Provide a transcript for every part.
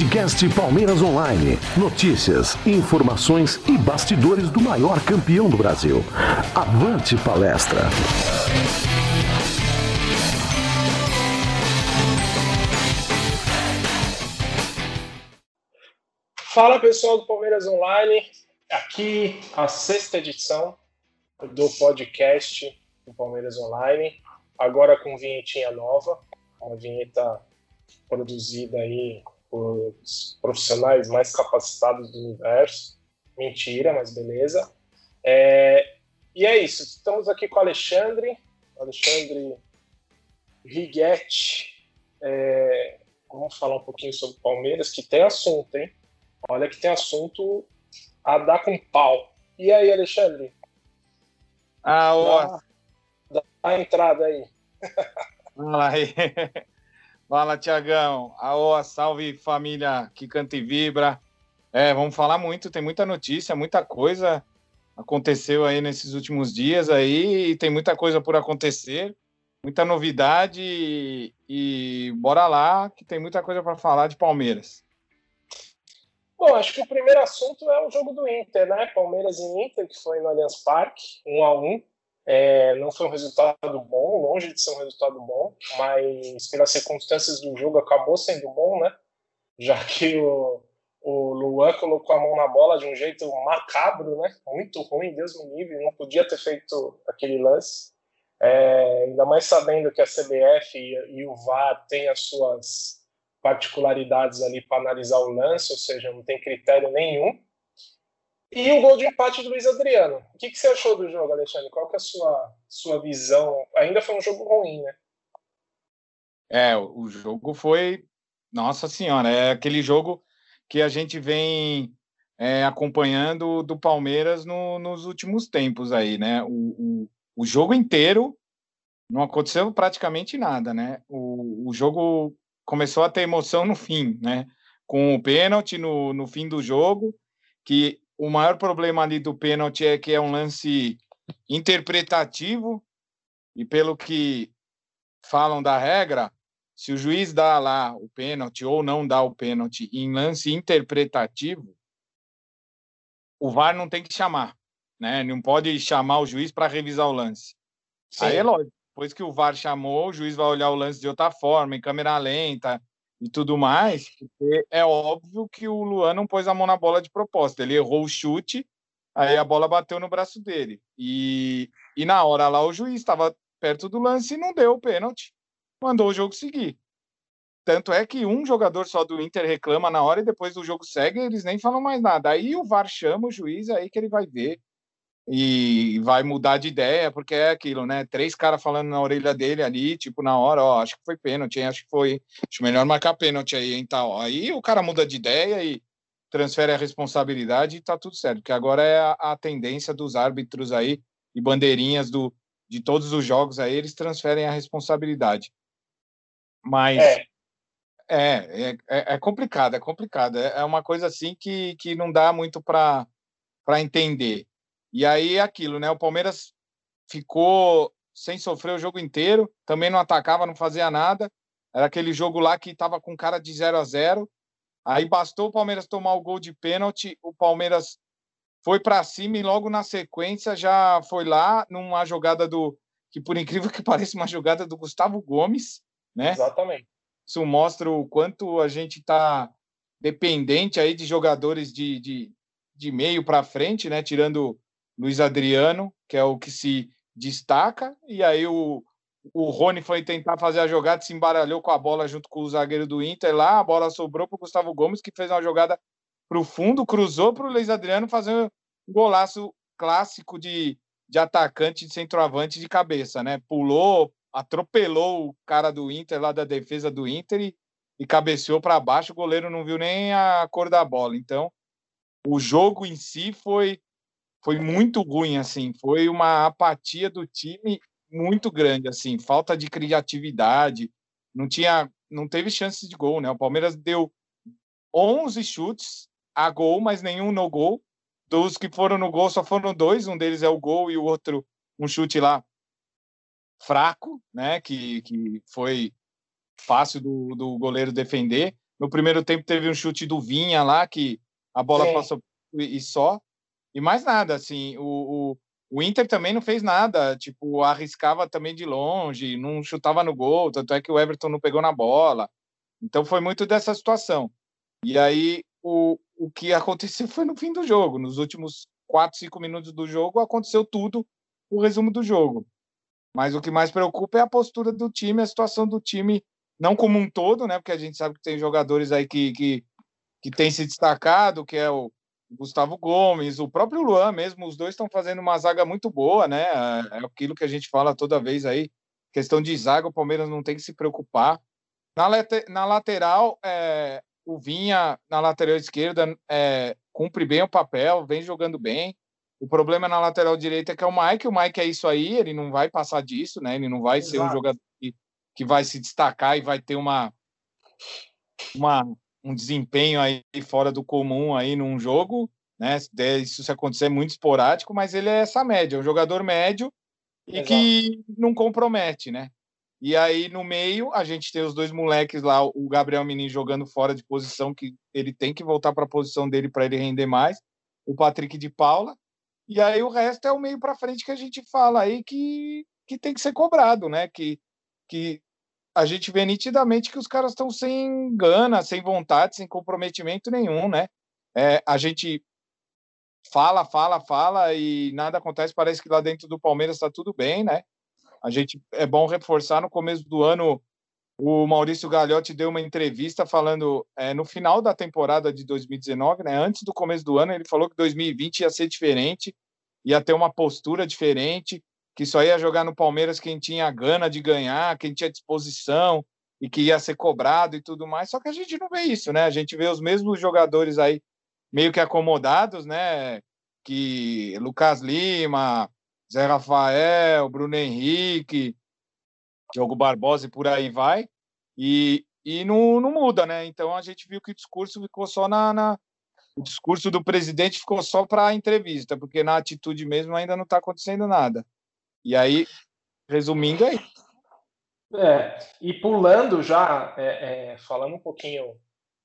Podcast Palmeiras Online. Notícias, informações e bastidores do maior campeão do Brasil. Avante palestra! Fala pessoal do Palmeiras Online, aqui a sexta edição do podcast do Palmeiras Online, agora com vinhetinha nova, uma vinheta produzida aí por profissionais mais capacitados do universo. Mentira, mas beleza. É, e é isso. Estamos aqui com o Alexandre, Alexandre Righetti. É, vamos falar um pouquinho sobre o Palmeiras, que tem assunto, hein? Olha que tem assunto a dar com pau. E aí, Alexandre? Ah, ó. Dá, dá a entrada aí. Fala aí. Fala, Tiagão. Aô, salve família que canta e vibra. É, vamos falar muito, tem muita notícia, muita coisa aconteceu aí nesses últimos dias aí, e tem muita coisa por acontecer, muita novidade e, e bora lá, que tem muita coisa para falar de Palmeiras. Bom, acho que o primeiro assunto é o jogo do Inter, né? Palmeiras e Inter, que foi no Allianz Parque, um a um. É, não foi um resultado bom, longe de ser um resultado bom, mas pelas circunstâncias do jogo acabou sendo bom, né? Já que o, o Luan colocou a mão na bola de um jeito macabro, né? Muito ruim, Deus me livre, não podia ter feito aquele lance. É, ainda mais sabendo que a CBF e, e o VAR têm as suas particularidades ali para analisar o lance, ou seja, não tem critério nenhum. E o gol de empate do Luiz Adriano. O que, que você achou do jogo, Alexandre? Qual que é a sua, sua visão? Ainda foi um jogo ruim, né? É, o jogo foi. Nossa Senhora, é aquele jogo que a gente vem é, acompanhando do Palmeiras no, nos últimos tempos aí, né? O, o, o, jogo inteiro não aconteceu praticamente nada, né? O, o jogo começou a ter emoção no fim, né? Com o pênalti no, no fim do jogo, que o maior problema ali do pênalti é que é um lance interpretativo e pelo que falam da regra, se o juiz dá lá o pênalti ou não dá o pênalti em lance interpretativo, o VAR não tem que chamar, né? Não pode chamar o juiz para revisar o lance. Sim. Aí é lógico, depois que o VAR chamou, o juiz vai olhar o lance de outra forma, em câmera lenta, e tudo mais, porque é óbvio que o Luan não pôs a mão na bola de propósito. Ele errou o chute, aí a bola bateu no braço dele. E, e na hora lá o juiz estava perto do lance e não deu o pênalti, mandou o jogo seguir. Tanto é que um jogador só do Inter reclama na hora e depois do jogo segue, eles nem falam mais nada. Aí o VAR chama o juiz, aí que ele vai ver e vai mudar de ideia, porque é aquilo, né? Três caras falando na orelha dele ali, tipo, na hora, ó, acho que foi pênalti, hein? acho que foi, acho melhor marcar pênalti aí, hein, tal. Aí o cara muda de ideia e transfere a responsabilidade e tá tudo certo, porque agora é a, a tendência dos árbitros aí e bandeirinhas do, de todos os jogos aí, eles transferem a responsabilidade. Mas é, é, é, é complicado, é complicado. É, é uma coisa assim que, que não dá muito para entender e aí é aquilo, né? O Palmeiras ficou sem sofrer o jogo inteiro, também não atacava, não fazia nada. Era aquele jogo lá que estava com cara de 0 a 0. Aí bastou o Palmeiras tomar o gol de pênalti, o Palmeiras foi para cima e logo na sequência já foi lá numa jogada do que por incrível que pareça uma jogada do Gustavo Gomes, né? Exatamente. Isso mostra o quanto a gente está dependente aí de jogadores de, de, de meio para frente, né? Tirando Luiz Adriano, que é o que se destaca, e aí o, o Rony foi tentar fazer a jogada, se embaralhou com a bola junto com o zagueiro do Inter lá, a bola sobrou para o Gustavo Gomes, que fez uma jogada para o fundo, cruzou para o Luiz Adriano fazer um golaço clássico de, de atacante, de centroavante de cabeça, né? Pulou, atropelou o cara do Inter, lá da defesa do Inter, e, e cabeceou para baixo, o goleiro não viu nem a cor da bola. Então, o jogo em si foi foi muito ruim, assim, foi uma apatia do time muito grande, assim, falta de criatividade, não tinha, não teve chances de gol, né? O Palmeiras deu 11 chutes a gol, mas nenhum no gol. Dos que foram no gol só foram dois, um deles é o gol e o outro um chute lá fraco, né? Que, que foi fácil do, do goleiro defender. No primeiro tempo teve um chute do Vinha lá, que a bola Sim. passou e só. E mais nada, assim, o, o, o, Inter também não fez nada, tipo, arriscava também de longe, não chutava no gol, tanto é que o Everton não pegou na bola. Então foi muito dessa situação. E aí o, o que aconteceu foi no fim do jogo, nos últimos quatro, cinco minutos do jogo, aconteceu tudo, o resumo do jogo. Mas o que mais preocupa é a postura do time, a situação do time, não como um todo, né? Porque a gente sabe que tem jogadores aí que, que, que têm se destacado, que é o Gustavo Gomes, o próprio Luan mesmo, os dois estão fazendo uma zaga muito boa, né? É aquilo que a gente fala toda vez aí, questão de zaga, o Palmeiras não tem que se preocupar. Na, na lateral, é, o Vinha, na lateral esquerda, é, cumpre bem o papel, vem jogando bem. O problema na lateral direita é que é o Mike, o Mike é isso aí, ele não vai passar disso, né? Ele não vai Exato. ser um jogador que, que vai se destacar e vai ter uma, uma um desempenho aí fora do comum aí num jogo, né? Isso se acontecer é muito esporádico, mas ele é essa média, um jogador médio e Exato. que não compromete, né? E aí no meio a gente tem os dois moleques lá, o Gabriel Menino jogando fora de posição que ele tem que voltar para a posição dele para ele render mais, o Patrick de Paula. E aí o resto é o meio para frente que a gente fala aí que que tem que ser cobrado, né? Que que a gente vê nitidamente que os caras estão sem gana, sem vontade, sem comprometimento nenhum, né? É, a gente fala, fala, fala e nada acontece. Parece que lá dentro do Palmeiras está tudo bem, né? A gente é bom reforçar no começo do ano. O Maurício Gagliotti deu uma entrevista falando é, no final da temporada de 2019, né? Antes do começo do ano, ele falou que 2020 ia ser diferente, ia ter uma postura diferente, que só ia jogar no Palmeiras quem tinha gana de ganhar, quem tinha disposição e que ia ser cobrado e tudo mais. Só que a gente não vê isso, né? A gente vê os mesmos jogadores aí meio que acomodados, né? Que Lucas Lima, Zé Rafael, Bruno Henrique, Diogo Barbosa e por aí vai. E, e não, não muda, né? Então a gente viu que o discurso ficou só na, na o discurso do presidente ficou só para a entrevista, porque na atitude mesmo ainda não está acontecendo nada. E aí, resumindo aí. É, e pulando já, é, é, falando um pouquinho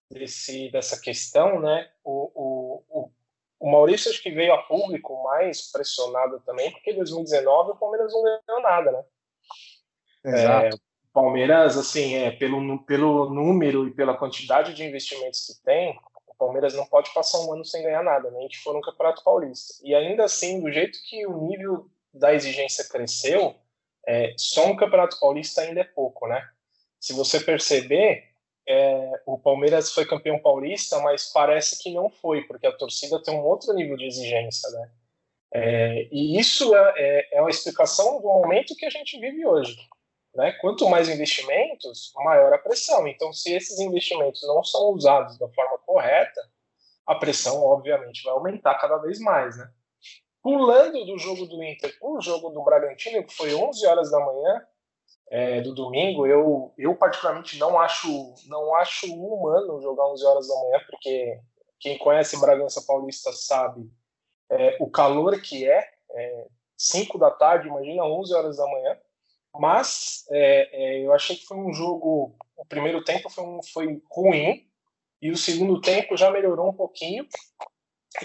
desse, dessa questão, né? O, o, o, Maurício acho que veio a público mais pressionado também, porque em 2019 o Palmeiras não ganhou nada, né? Exato. É, Palmeiras, assim, é, pelo, pelo número e pela quantidade de investimentos que tem, o Palmeiras não pode passar um ano sem ganhar nada, nem né? que for um Campeonato Paulista. E ainda assim, do jeito que o nível da exigência cresceu, é, só um Campeonato Paulista ainda é pouco, né? Se você perceber, é, o Palmeiras foi campeão paulista, mas parece que não foi, porque a torcida tem um outro nível de exigência, né? É, e isso é, é, é uma explicação do momento que a gente vive hoje. Né? Quanto mais investimentos, maior a pressão. Então, se esses investimentos não são usados da forma correta, a pressão, obviamente, vai aumentar cada vez mais. Né? Pulando do jogo do Inter para o jogo do Bragantino, que foi 11 horas da manhã é, do domingo, eu, eu particularmente não acho, não acho humano jogar 11 horas da manhã, porque quem conhece Bragança Paulista sabe é, o calor que é, é 5 da tarde, imagina 11 horas da manhã, mas é, é, eu achei que foi um jogo, o primeiro tempo foi, um, foi ruim, e o segundo tempo já melhorou um pouquinho,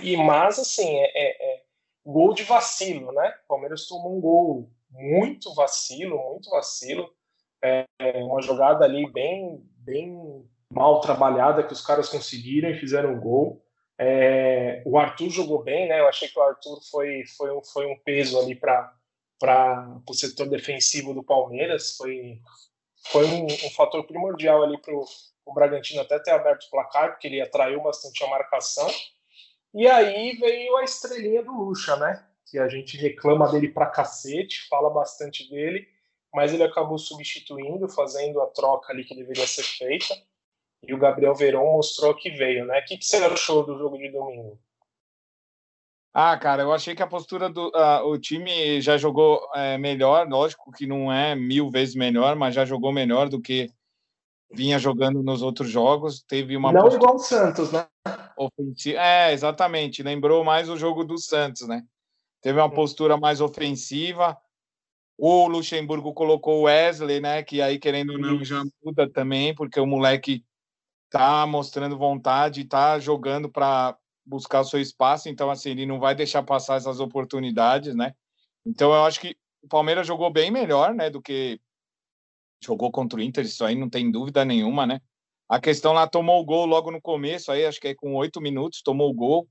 e mas assim, é, é, é gol de vacilo, né? O Palmeiras tomou um gol muito vacilo, muito vacilo. É, uma jogada ali bem, bem mal trabalhada que os caras conseguiram e fizeram um gol. É, o Arthur jogou bem, né? Eu achei que o Arthur foi, foi, um, foi um peso ali para o setor defensivo do Palmeiras. Foi, foi um, um fator primordial ali para o Bragantino até ter aberto o placar, porque ele atraiu bastante a marcação. E aí veio a estrelinha do Lucha, né? Que a gente reclama dele pra cacete, fala bastante dele, mas ele acabou substituindo, fazendo a troca ali que deveria ser feita. E o Gabriel Verón mostrou que veio, né? O que, que você achou do jogo de domingo? Ah, cara, eu achei que a postura do uh, o time já jogou é, melhor, lógico que não é mil vezes melhor, mas já jogou melhor do que vinha jogando nos outros jogos. Teve uma não igual o Santos, né? ofensiva. É, exatamente. Lembrou mais o jogo do Santos, né? Teve uma postura mais ofensiva. O Luxemburgo colocou o Wesley, né? Que aí, querendo ou não, já muda também, porque o moleque tá mostrando vontade, tá jogando para buscar o seu espaço, então assim, ele não vai deixar passar essas oportunidades, né? Então eu acho que o Palmeiras jogou bem melhor, né, do que jogou contra o Inter, isso aí não tem dúvida nenhuma, né? A questão lá tomou o gol logo no começo, aí acho que é com oito minutos tomou o gol.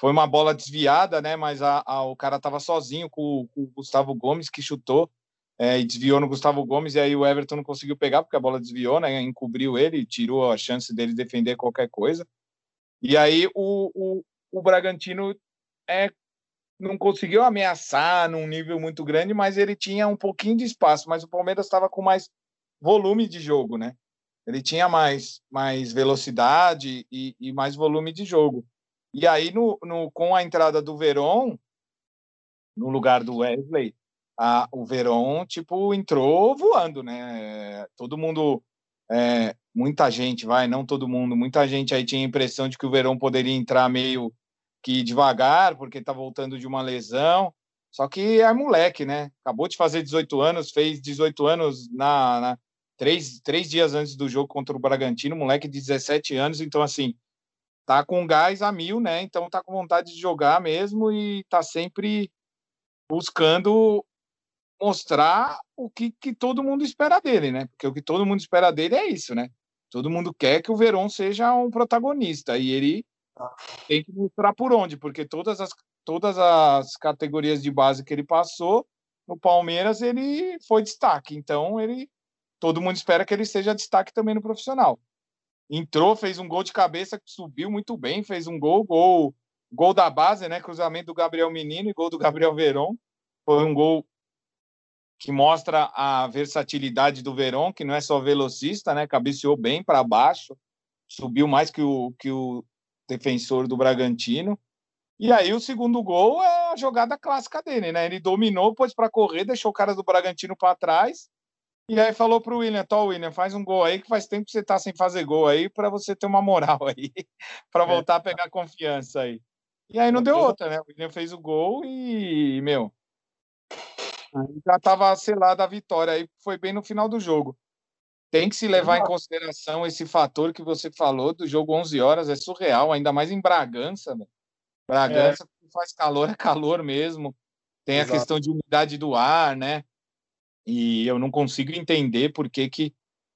Foi uma bola desviada, né? Mas a, a o cara estava sozinho com, com, o Gustavo Gomes que chutou é, e desviou no Gustavo Gomes e aí o Everton não conseguiu pegar porque a bola desviou, né? Encobriu ele, tirou a chance dele defender qualquer coisa. E aí o, o, o Bragantino é, não conseguiu ameaçar num nível muito grande, mas ele tinha um pouquinho de espaço. Mas o Palmeiras estava com mais volume de jogo, né? Ele tinha mais, mais velocidade e, e mais volume de jogo. E aí, no, no, com a entrada do Verón, no lugar do Wesley, a, o Verón, tipo, entrou voando, né? Todo mundo, é, muita gente, vai, não todo mundo, muita gente aí tinha a impressão de que o Verón poderia entrar meio que devagar, porque está voltando de uma lesão. Só que é moleque, né? Acabou de fazer 18 anos, fez 18 anos na, na três, três dias antes do jogo contra o Bragantino, moleque de 17 anos, então assim, tá com gás a mil, né? Então tá com vontade de jogar mesmo e tá sempre buscando mostrar o que, que todo mundo espera dele, né? Porque o que todo mundo espera dele é isso, né? Todo mundo quer que o Verón seja um protagonista e ele tem que mostrar por onde, porque todas as, todas as categorias de base que ele passou no Palmeiras ele foi destaque, então ele todo mundo espera que ele seja destaque também no profissional. Entrou, fez um gol de cabeça, subiu muito bem, fez um gol, gol, gol da base, né? Cruzamento do Gabriel Menino e gol do Gabriel Veron. Foi um gol que mostra a versatilidade do Veron, que não é só velocista, né? Cabeceou bem para baixo, subiu mais que o, que o defensor do Bragantino. E aí o segundo gol é a jogada clássica dele, né? Ele dominou, pôs para correr, deixou o cara do Bragantino para trás e aí falou pro William, Tó, William, faz um gol aí, que faz tempo que você tá sem fazer gol aí, para você ter uma moral aí, para é. voltar a pegar confiança aí. E aí não deu outra, né? O William fez o gol e, meu, já tava selada a vitória aí, foi bem no final do jogo. Tem que se levar em consideração esse fator que você falou do jogo 11 horas, é surreal, ainda mais em Bragança, né? Bragança é. faz calor, é calor mesmo. Tem Exato. a questão de umidade do ar, né? E eu não consigo entender por que, que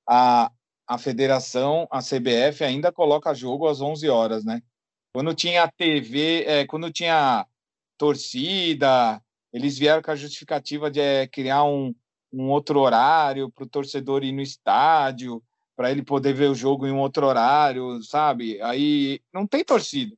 a, a federação, a CBF, ainda coloca jogo às 11 horas, né? Quando tinha TV, é, quando tinha torcida, eles vieram com a justificativa de é, criar um, um outro horário para o torcedor ir no estádio, para ele poder ver o jogo em um outro horário, sabe? Aí não tem torcida.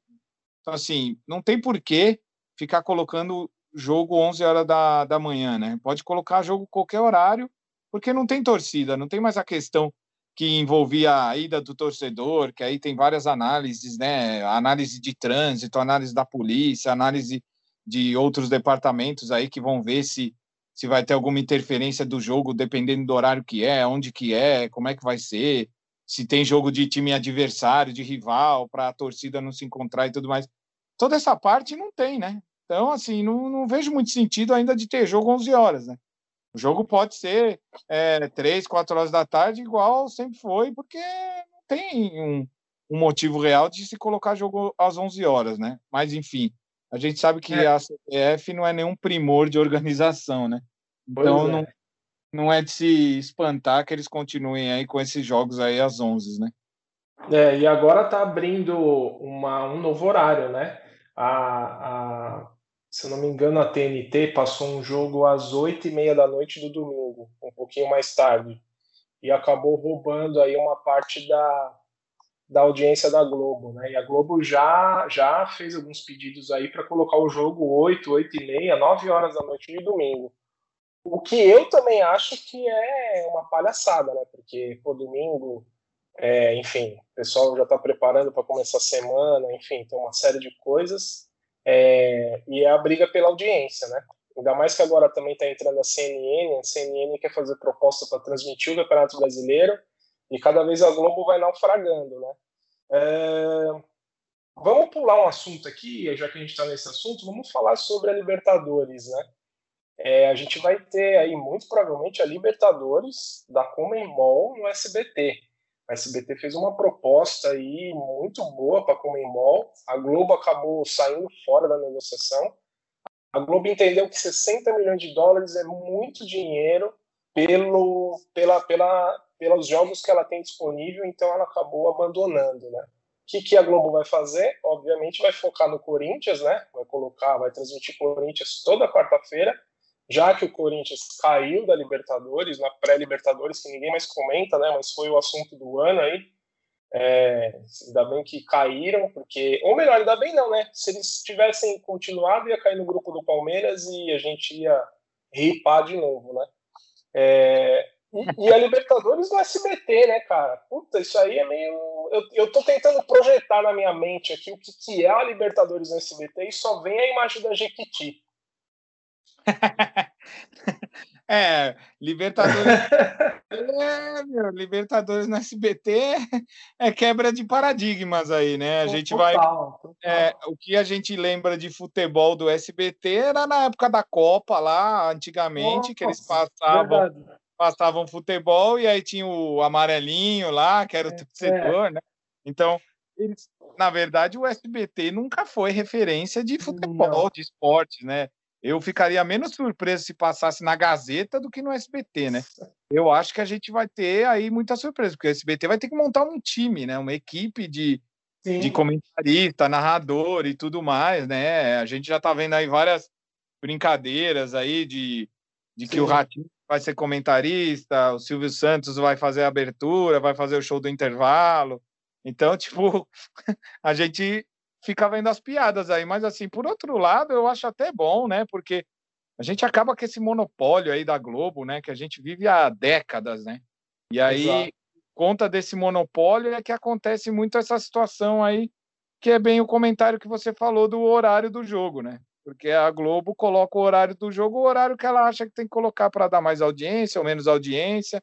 Então, assim, não tem por que ficar colocando jogo 11 horas da, da manhã, né? Pode colocar jogo qualquer horário, porque não tem torcida, não tem mais a questão que envolvia a ida do torcedor, que aí tem várias análises, né? Análise de trânsito, análise da polícia, análise de outros departamentos aí que vão ver se se vai ter alguma interferência do jogo, dependendo do horário que é, onde que é, como é que vai ser, se tem jogo de time adversário, de rival, para a torcida não se encontrar e tudo mais. Toda essa parte não tem, né? Então, assim, não, não vejo muito sentido ainda de ter jogo 11 horas, né? O jogo pode ser é, 3, 4 horas da tarde, igual sempre foi, porque não tem um, um motivo real de se colocar jogo às 11 horas, né? Mas, enfim, a gente sabe que é. a CBF não é nenhum primor de organização, né? Então, é. não, não é de se espantar que eles continuem aí com esses jogos aí às 11, né? É, e agora tá abrindo uma, um novo horário, né? A, a, se eu não me engano, a TNT passou um jogo às oito e meia da noite do domingo, um pouquinho mais tarde, e acabou roubando aí uma parte da, da audiência da Globo, né? E a Globo já já fez alguns pedidos aí para colocar o jogo oito, oito e meia, nove horas da noite de domingo. O que eu também acho que é uma palhaçada, né? Porque pô, domingo, é, enfim, o pessoal já está preparando para começar a semana, enfim, tem uma série de coisas é, e é a briga pela audiência, né? Ainda mais que agora também está entrando a CNN, a CNN quer fazer proposta para transmitir o Campeonato Brasileiro e cada vez a Globo vai naufragando, né? É, vamos pular um assunto aqui, já que a gente está nesse assunto, vamos falar sobre a Libertadores, né? É, a gente vai ter aí muito provavelmente a Libertadores da Comembol no SBT. A SBT fez uma proposta aí muito boa para a Comembol. A Globo acabou saindo fora da negociação. A Globo entendeu que 60 milhões de dólares é muito dinheiro pelo, pela, pela, pelos jogos que ela tem disponível, então ela acabou abandonando, né? O que, que a Globo vai fazer? Obviamente vai focar no Corinthians, né? Vai colocar, vai transmitir Corinthians toda quarta-feira, já que o Corinthians caiu da Libertadores, na pré-Libertadores, que ninguém mais comenta, né? Mas foi o assunto do ano aí. É, ainda bem que caíram, porque. Ou melhor, ainda bem não, né? Se eles tivessem continuado, ia cair no grupo do Palmeiras e a gente ia ripar de novo, né? É, e, a Libertadores no SBT, né, cara? Puta, isso aí é meio. Eu, eu tô tentando projetar na minha mente aqui o que, que é a Libertadores no SBT e só vem a imagem da Jequiti. é, Libertadores. é, meu, Libertadores no SBT é quebra de paradigmas aí, né? A gente vai. É, o que a gente lembra de futebol do SBT era na época da Copa lá, antigamente, Nossa, que eles passavam. Verdade passavam futebol e aí tinha o amarelinho lá, que era o é, torcedor, é. né? Então, eles, na verdade, o SBT nunca foi referência de futebol, Não. de esportes, né? Eu ficaria menos surpreso se passasse na Gazeta do que no SBT, né? Eu acho que a gente vai ter aí muita surpresa, porque o SBT vai ter que montar um time, né? Uma equipe de, de comentarista, narrador e tudo mais, né? A gente já tá vendo aí várias brincadeiras aí de, de que o Ratinho vai ser comentarista, o Silvio Santos vai fazer a abertura, vai fazer o show do intervalo. Então, tipo, a gente fica vendo as piadas aí, mas assim, por outro lado, eu acho até bom, né? Porque a gente acaba com esse monopólio aí da Globo, né, que a gente vive há décadas, né? E aí, Exato. conta desse monopólio é que acontece muito essa situação aí, que é bem o comentário que você falou do horário do jogo, né? porque a Globo coloca o horário do jogo, o horário que ela acha que tem que colocar para dar mais audiência ou menos audiência,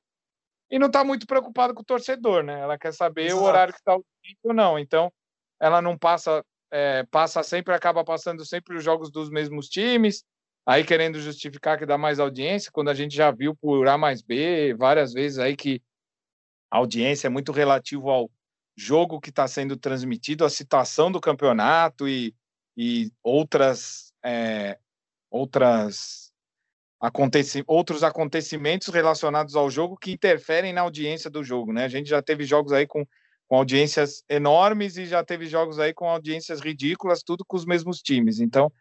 e não está muito preocupada com o torcedor, né? Ela quer saber Exato. o horário que está audiência ou não. Então, ela não passa, é, passa sempre, acaba passando sempre os jogos dos mesmos times, aí querendo justificar que dá mais audiência, quando a gente já viu por A mais B várias vezes aí que a audiência é muito relativo ao jogo que está sendo transmitido, a situação do campeonato e, e outras é, outras aconteci outros acontecimentos relacionados ao jogo que interferem na audiência do jogo, né? A gente já teve jogos aí com, com audiências enormes e já teve jogos aí com audiências ridículas, tudo com os mesmos times. Então,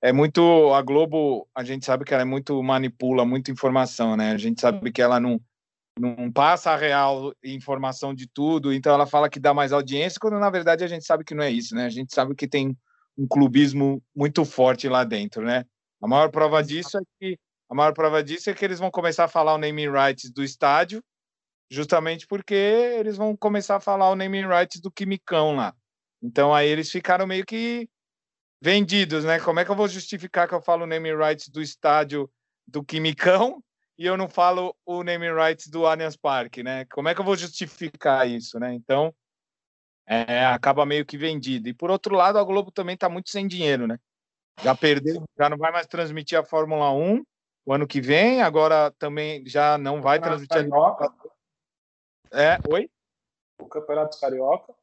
é muito a Globo, a gente sabe que ela é muito manipula muita informação, né? A gente sabe que ela não não passa a real informação de tudo, então ela fala que dá mais audiência, quando na verdade a gente sabe que não é isso, né? A gente sabe que tem um clubismo muito forte lá dentro, né? A maior prova disso é que a maior prova disso é que eles vão começar a falar o naming rights do estádio, justamente porque eles vão começar a falar o naming rights do Quimicão lá. Então aí eles ficaram meio que vendidos, né? Como é que eu vou justificar que eu falo o naming rights do estádio do Quimicão e eu não falo o naming rights do Allianz Parque, né? Como é que eu vou justificar isso, né? Então, é, acaba meio que vendido. E por outro lado, a Globo também está muito sem dinheiro, né? Já perdeu, já não vai mais transmitir a Fórmula 1 o ano que vem, agora também já não vai transmitir a É, oi? O Campeonato Carioca.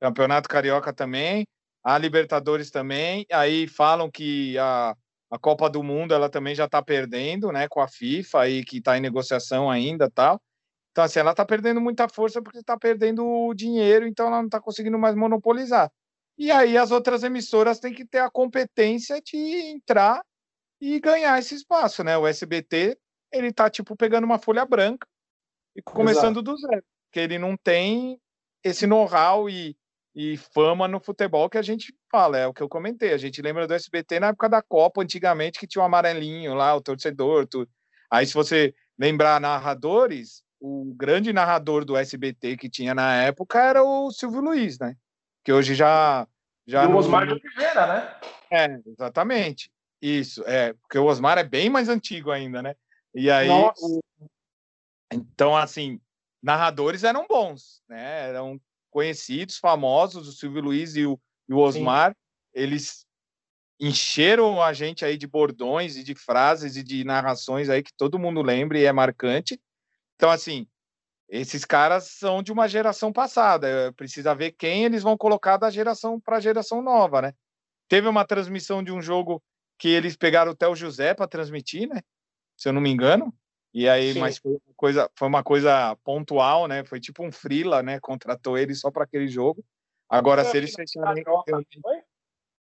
Campeonato Carioca também, a Libertadores também. Aí falam que a, a Copa do Mundo ela também já está perdendo, né, com a FIFA aí que está em negociação ainda, tal. Então, assim, ela está perdendo muita força porque está perdendo o dinheiro, então ela não está conseguindo mais monopolizar. E aí as outras emissoras têm que ter a competência de entrar e ganhar esse espaço, né? O SBT, ele está tipo, pegando uma folha branca e começando Exato. do zero, porque ele não tem esse know-how e, e fama no futebol que a gente fala, é o que eu comentei. A gente lembra do SBT na época da Copa, antigamente, que tinha o um amarelinho lá, o torcedor, tudo. Aí, se você lembrar narradores, o grande narrador do SBT que tinha na época era o Silvio Luiz, né? Que hoje já. já e o Osmar de Oliveira, né? É, exatamente. Isso, é, porque o Osmar é bem mais antigo ainda, né? E aí. O... Então, assim, narradores eram bons, né? Eram conhecidos, famosos, o Silvio Luiz e o, e o Osmar, Sim. eles encheram a gente aí de bordões e de frases e de narrações aí que todo mundo lembra e é marcante. Então, assim, esses caras são de uma geração passada. Precisa ver quem eles vão colocar da geração para a geração nova, né? Teve uma transmissão de um jogo que eles pegaram o Theo José para transmitir, né? Se eu não me engano. E aí, Sim. mas foi uma coisa, foi uma coisa pontual, né? Foi tipo um frila, né? Contratou ele só para aquele jogo. Agora, se eles fecharem.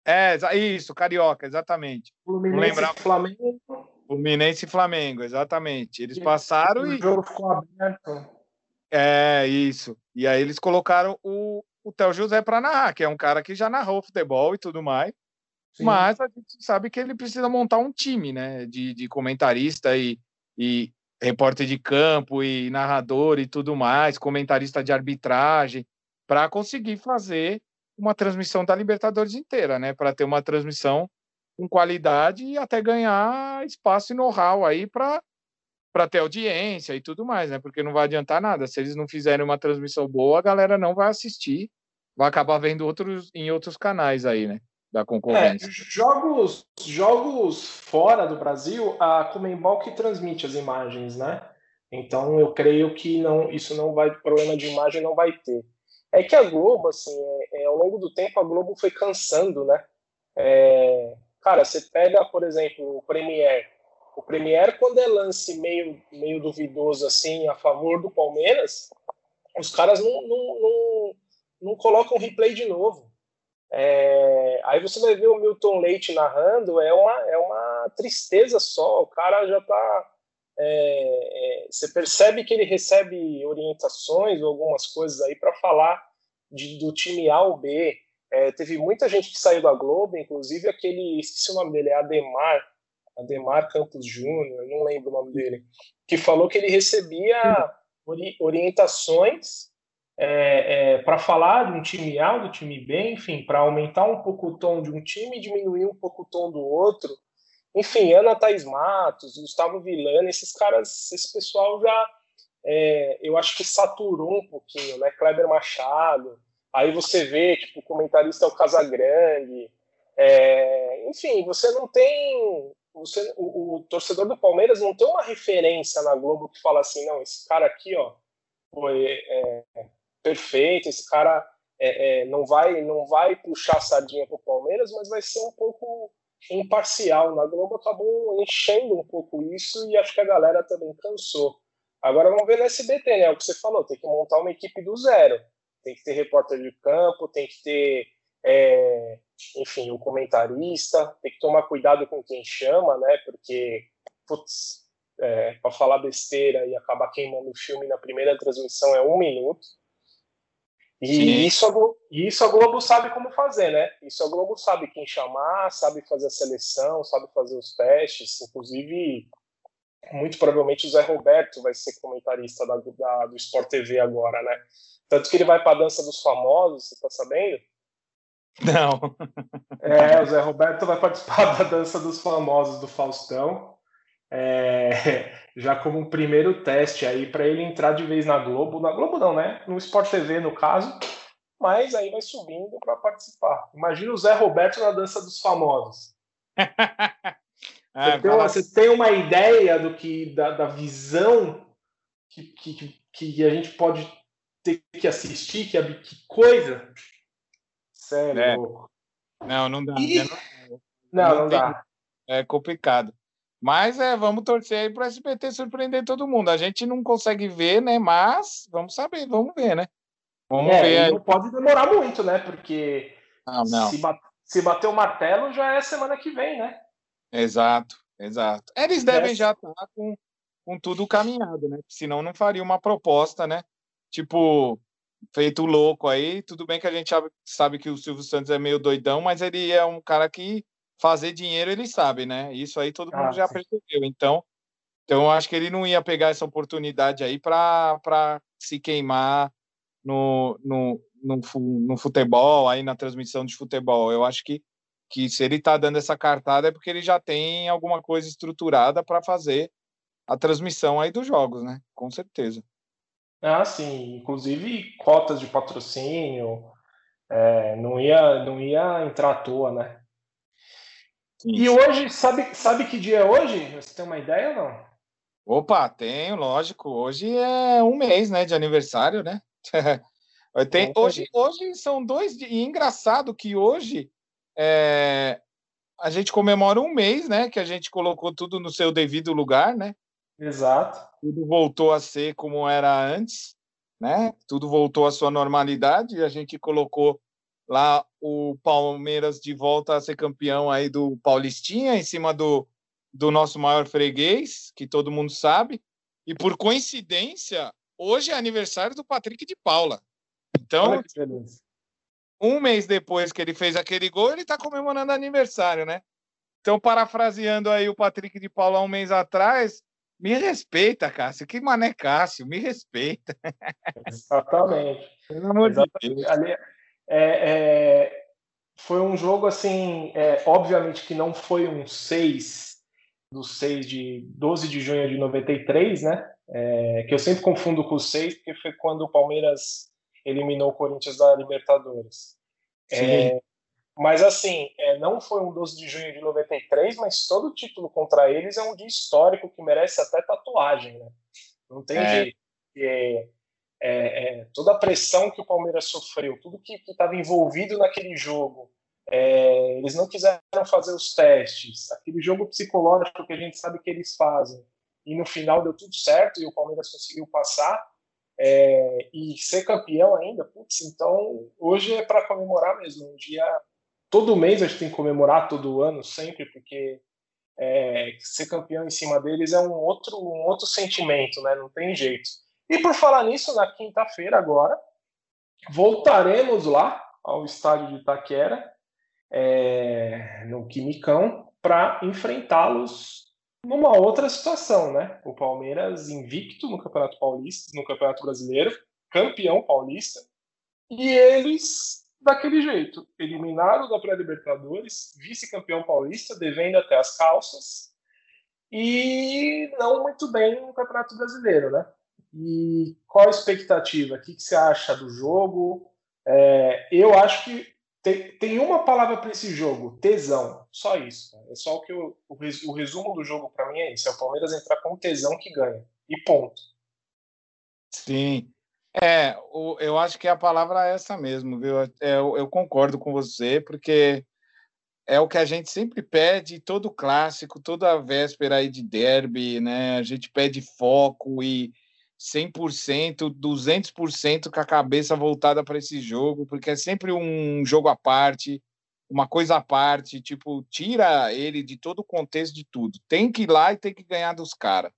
É, isso, Carioca, exatamente. Fluminense e Flamengo. Fluminense e Flamengo, exatamente. Eles passaram e. O jogo ficou aberto. É, isso. E aí eles colocaram o, o Theo José para narrar, que é um cara que já narrou futebol e tudo mais. Sim. Mas a gente sabe que ele precisa montar um time, né? De, de comentarista e, e repórter de campo e narrador e tudo mais, comentarista de arbitragem, para conseguir fazer uma transmissão da Libertadores inteira, né? Para ter uma transmissão com qualidade e até ganhar espaço e know-how aí para para ter audiência e tudo mais, né? Porque não vai adiantar nada. Se eles não fizerem uma transmissão boa, a galera não vai assistir, vai acabar vendo outros em outros canais aí, né? Da concorrência. É, jogos, jogos fora do Brasil, a Comembol que transmite as imagens, né? Então eu creio que não, isso não vai, problema de imagem não vai ter. É que a Globo, assim, é, é, ao longo do tempo, a Globo foi cansando, né? É, cara, você pega, por exemplo, o Premier. O Premier, quando é lance meio, meio duvidoso, assim, a favor do Palmeiras, os caras não, não, não, não colocam replay de novo. É, aí você vai ver o Milton Leite narrando, é uma, é uma tristeza só. O cara já tá é, é, você percebe que ele recebe orientações ou algumas coisas aí para falar de, do time A ou B. É, teve muita gente que saiu da Globo, inclusive aquele, esqueci o nome dele, Ademar, Ademar Campos Júnior, não lembro o nome dele, que falou que ele recebia ori orientações é, é, para falar de um time A, do time B, enfim, para aumentar um pouco o tom de um time e diminuir um pouco o tom do outro. Enfim, Ana Thaís Matos, Gustavo Villani, esses caras, esse pessoal já, é, eu acho que saturou um pouquinho, né? Kleber Machado, aí você vê, tipo, o comentarista é o Casagrande, é, enfim, você não tem, você, o, o, torcedor do Palmeiras não tem uma referência na Globo que fala assim, não, esse cara aqui, ó, foi é, perfeito, esse cara é, é, não vai não vai puxar a sardinha pro Palmeiras, mas vai ser um pouco imparcial. Na Globo acabou enchendo um pouco isso e acho que a galera também cansou. Agora vamos ver no SBT, né? É o que você falou, tem que montar uma equipe do zero. Tem que ter repórter de campo, tem que ter, é, enfim, o comentarista, tem que tomar cuidado com quem chama, né? Porque, putz, é, para falar besteira e acabar queimando o filme na primeira transmissão é um minuto. E isso, a Globo, isso a Globo sabe como fazer, né? Isso a Globo sabe quem chamar, sabe fazer a seleção, sabe fazer os testes. Inclusive, muito provavelmente o Zé Roberto vai ser comentarista da, da, do Sport TV agora, né? Tanto que ele vai para a dança dos famosos, você tá sabendo? Não. É, o Zé Roberto vai participar da dança dos famosos do Faustão é, já como um primeiro teste aí para ele entrar de vez na Globo, na Globo não, né? No Sport TV no caso, mas aí vai subindo para participar. Imagina o Zé Roberto na dança dos famosos. ah, você, tem uma, você, tem uma, ideia do que da, da visão que, que, que, a gente pode ter que assistir, que, que coisa? Sério. É. Não, não dá. E... Não, não, não dá. É complicado. Mas é, vamos torcer aí para o SBT surpreender todo mundo. A gente não consegue ver, né? Mas vamos saber, vamos ver, né? Vamos é, ver. Não pode demorar muito, né? Porque não, não. Se, bat se bater o martelo já é semana que vem, né? Exato, exato. Eles devem é. já estar tá com, com tudo caminhado, né? Senão não faria uma proposta, né? Tipo, feito louco aí. Tudo bem que a gente sabe que o Silvio Santos é meio doidão, mas ele é um cara que fazer dinheiro ele sabe, né? Isso aí todo mundo ah, já percebeu. Então, então eu acho que ele não ia pegar essa oportunidade aí para se queimar no, no, no, no, futebol, aí na transmissão de futebol. Eu acho que, que se ele está dando essa cartada é porque ele já tem alguma coisa estruturada para fazer a transmissão aí dos jogos, né? Com certeza. Ah, sim. Inclusive cotas de patrocínio, é, não ia não ia entrar à toa, né? E hoje, sabe, sabe que dia é hoje? Você tem uma ideia ou não? Opa, tenho, lógico. Hoje é um mês, né, de aniversário, né? Tem, hoje, hoje são dois dias. E engraçado que hoje é, a gente comemora um mês, né? Que a gente colocou tudo no seu devido lugar, né? Exato. Tudo voltou a ser como era antes, né? Tudo voltou à sua normalidade e a gente colocou lá o Palmeiras de volta a ser campeão aí do Paulistinha em cima do, do nosso maior freguês, que todo mundo sabe. E por coincidência, hoje é aniversário do Patrick de Paula. Então, um mês depois que ele fez aquele gol, ele está comemorando aniversário, né? Então, parafraseando aí o Patrick de Paula um mês atrás, me respeita, Cássio. Que mané Cássio, me respeita. Exatamente. Pelo amor Exatamente. de Deus. Ali, é, é, foi um jogo assim, é, obviamente que não foi um 6 do 6 de 12 de junho de 93, né? É, que eu sempre confundo com o 6, porque foi quando o Palmeiras eliminou o Corinthians da Libertadores. É, mas assim, é, não foi um 12 de junho de 93, mas todo título contra eles é um dia histórico que merece até tatuagem, né? Não tem jeito. É, é, toda a pressão que o Palmeiras sofreu, tudo que estava envolvido naquele jogo, é, eles não quiseram fazer os testes, aquele jogo psicológico que a gente sabe que eles fazem, e no final deu tudo certo e o Palmeiras conseguiu passar é, e ser campeão ainda, putz, então hoje é para comemorar mesmo, um dia todo mês a gente tem que comemorar todo ano sempre porque é, ser campeão em cima deles é um outro um outro sentimento, né? Não tem jeito. E por falar nisso, na quinta-feira agora voltaremos lá ao estádio de Itaquera, é, no Quimicão, para enfrentá-los numa outra situação, né? O Palmeiras invicto no Campeonato Paulista, no Campeonato Brasileiro, campeão paulista, e eles daquele jeito, eliminaram da pré-libertadores, vice-campeão paulista, devendo até as calças, e não muito bem no Campeonato Brasileiro, né? E qual a expectativa? O que, que você acha do jogo? É, eu acho que tem, tem uma palavra para esse jogo: tesão. Só isso. É só o que eu, o, o resumo do jogo para mim é isso: é o Palmeiras entrar com tesão que ganha. E ponto. Sim. É, o, eu acho que a palavra é essa mesmo, viu? É, eu, eu concordo com você, porque é o que a gente sempre pede, todo clássico, toda véspera aí de derby, né? A gente pede foco e 100%, 200% com a cabeça voltada para esse jogo, porque é sempre um jogo à parte, uma coisa à parte, tipo, tira ele de todo o contexto de tudo. Tem que ir lá e tem que ganhar dos caras.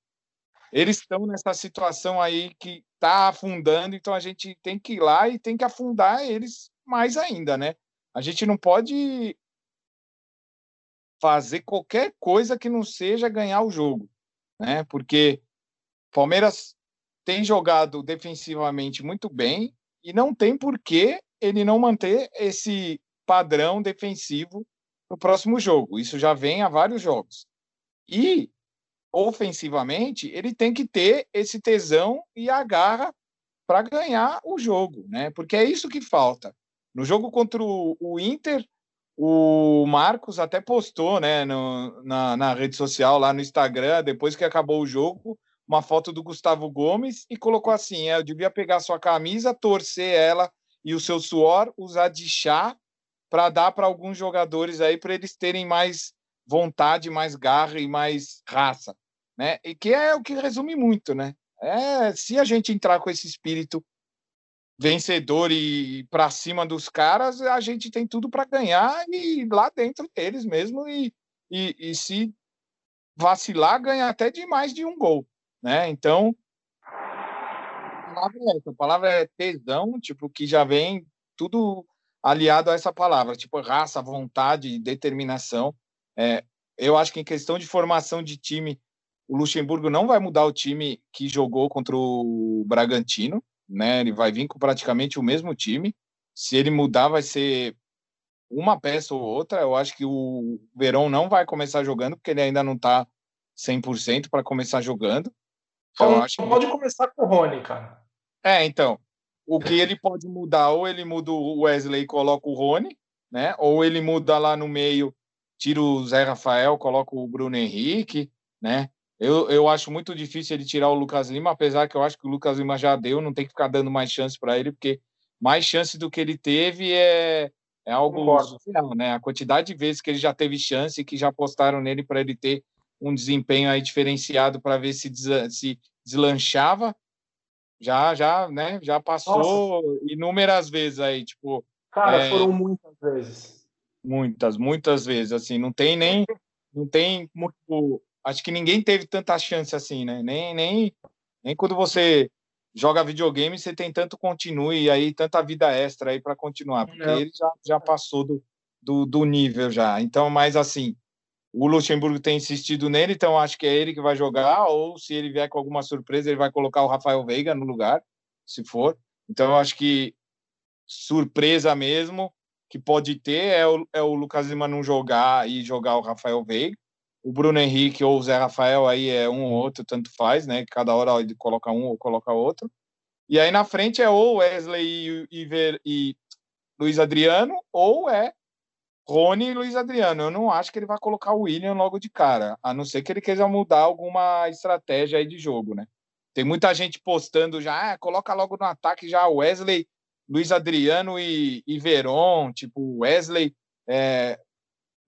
Eles estão nessa situação aí que está afundando, então a gente tem que ir lá e tem que afundar eles mais ainda, né? A gente não pode fazer qualquer coisa que não seja ganhar o jogo, né? Porque Palmeiras tem jogado defensivamente muito bem e não tem por que ele não manter esse padrão defensivo no próximo jogo. Isso já vem há vários jogos. E ofensivamente, ele tem que ter esse tesão e a garra para ganhar o jogo, né? Porque é isso que falta. No jogo contra o, Inter, o Marcos até postou, né, no, na, na rede social, lá no Instagram, depois que acabou o jogo, uma foto do Gustavo Gomes e colocou assim: é, eu devia pegar sua camisa, torcer ela e o seu suor, usar de chá para dar para alguns jogadores aí para eles terem mais vontade, mais garra e mais raça, né? E que é o que resume muito, né? É, se a gente entrar com esse espírito vencedor e para cima dos caras, a gente tem tudo para ganhar e lá dentro deles mesmo e, e, e se vacilar ganha até de mais de um gol né? Então, a palavra é essa, a palavra é tesão, tipo, que já vem tudo aliado a essa palavra, tipo, raça, vontade, determinação. É, eu acho que em questão de formação de time, o Luxemburgo não vai mudar o time que jogou contra o Bragantino, né? Ele vai vir com praticamente o mesmo time. Se ele mudar, vai ser uma peça ou outra. Eu acho que o Verão não vai começar jogando, porque ele ainda não está 100% para começar jogando. Então, acho que... pode começar com o Rony, cara. É, então. O que ele pode mudar, ou ele muda o Wesley e coloca o Rony, né? Ou ele muda lá no meio, tira o Zé Rafael, coloca o Bruno Henrique, né? Eu, eu acho muito difícil ele tirar o Lucas Lima, apesar que eu acho que o Lucas Lima já deu, não tem que ficar dando mais chance para ele, porque mais chance do que ele teve é, é algo surreal, né? A quantidade de vezes que ele já teve chance e que já apostaram nele para ele ter um desempenho aí diferenciado para ver se, des, se deslanchava, já, já, né? Já passou Nossa. inúmeras vezes aí, tipo. Cara, é, foram muitas vezes. Muitas, muitas vezes, assim, não tem nem, não tem muito acho que ninguém teve tanta chance assim, né? Nem, nem, nem quando você joga videogame você tem tanto continue aí tanta vida extra aí para continuar, porque é. ele já, já passou do, do, do, nível já. Então, mas assim, o Luxemburgo tem insistido nele, então acho que é ele que vai jogar, ou se ele vier com alguma surpresa, ele vai colocar o Rafael Veiga no lugar, se for. Então, acho que surpresa mesmo que pode ter é o, é o Lucas Lima não jogar e jogar o Rafael Veiga o Bruno Henrique ou o Zé Rafael aí é um ou outro, tanto faz, né? Cada hora ele coloca um ou coloca outro. E aí na frente é ou Wesley e, e, e Luiz Adriano, ou é Rony e Luiz Adriano. Eu não acho que ele vai colocar o William logo de cara, a não ser que ele queira mudar alguma estratégia aí de jogo, né? Tem muita gente postando já, ah, coloca logo no ataque já Wesley, Luiz Adriano e, e Veron, tipo Wesley, é,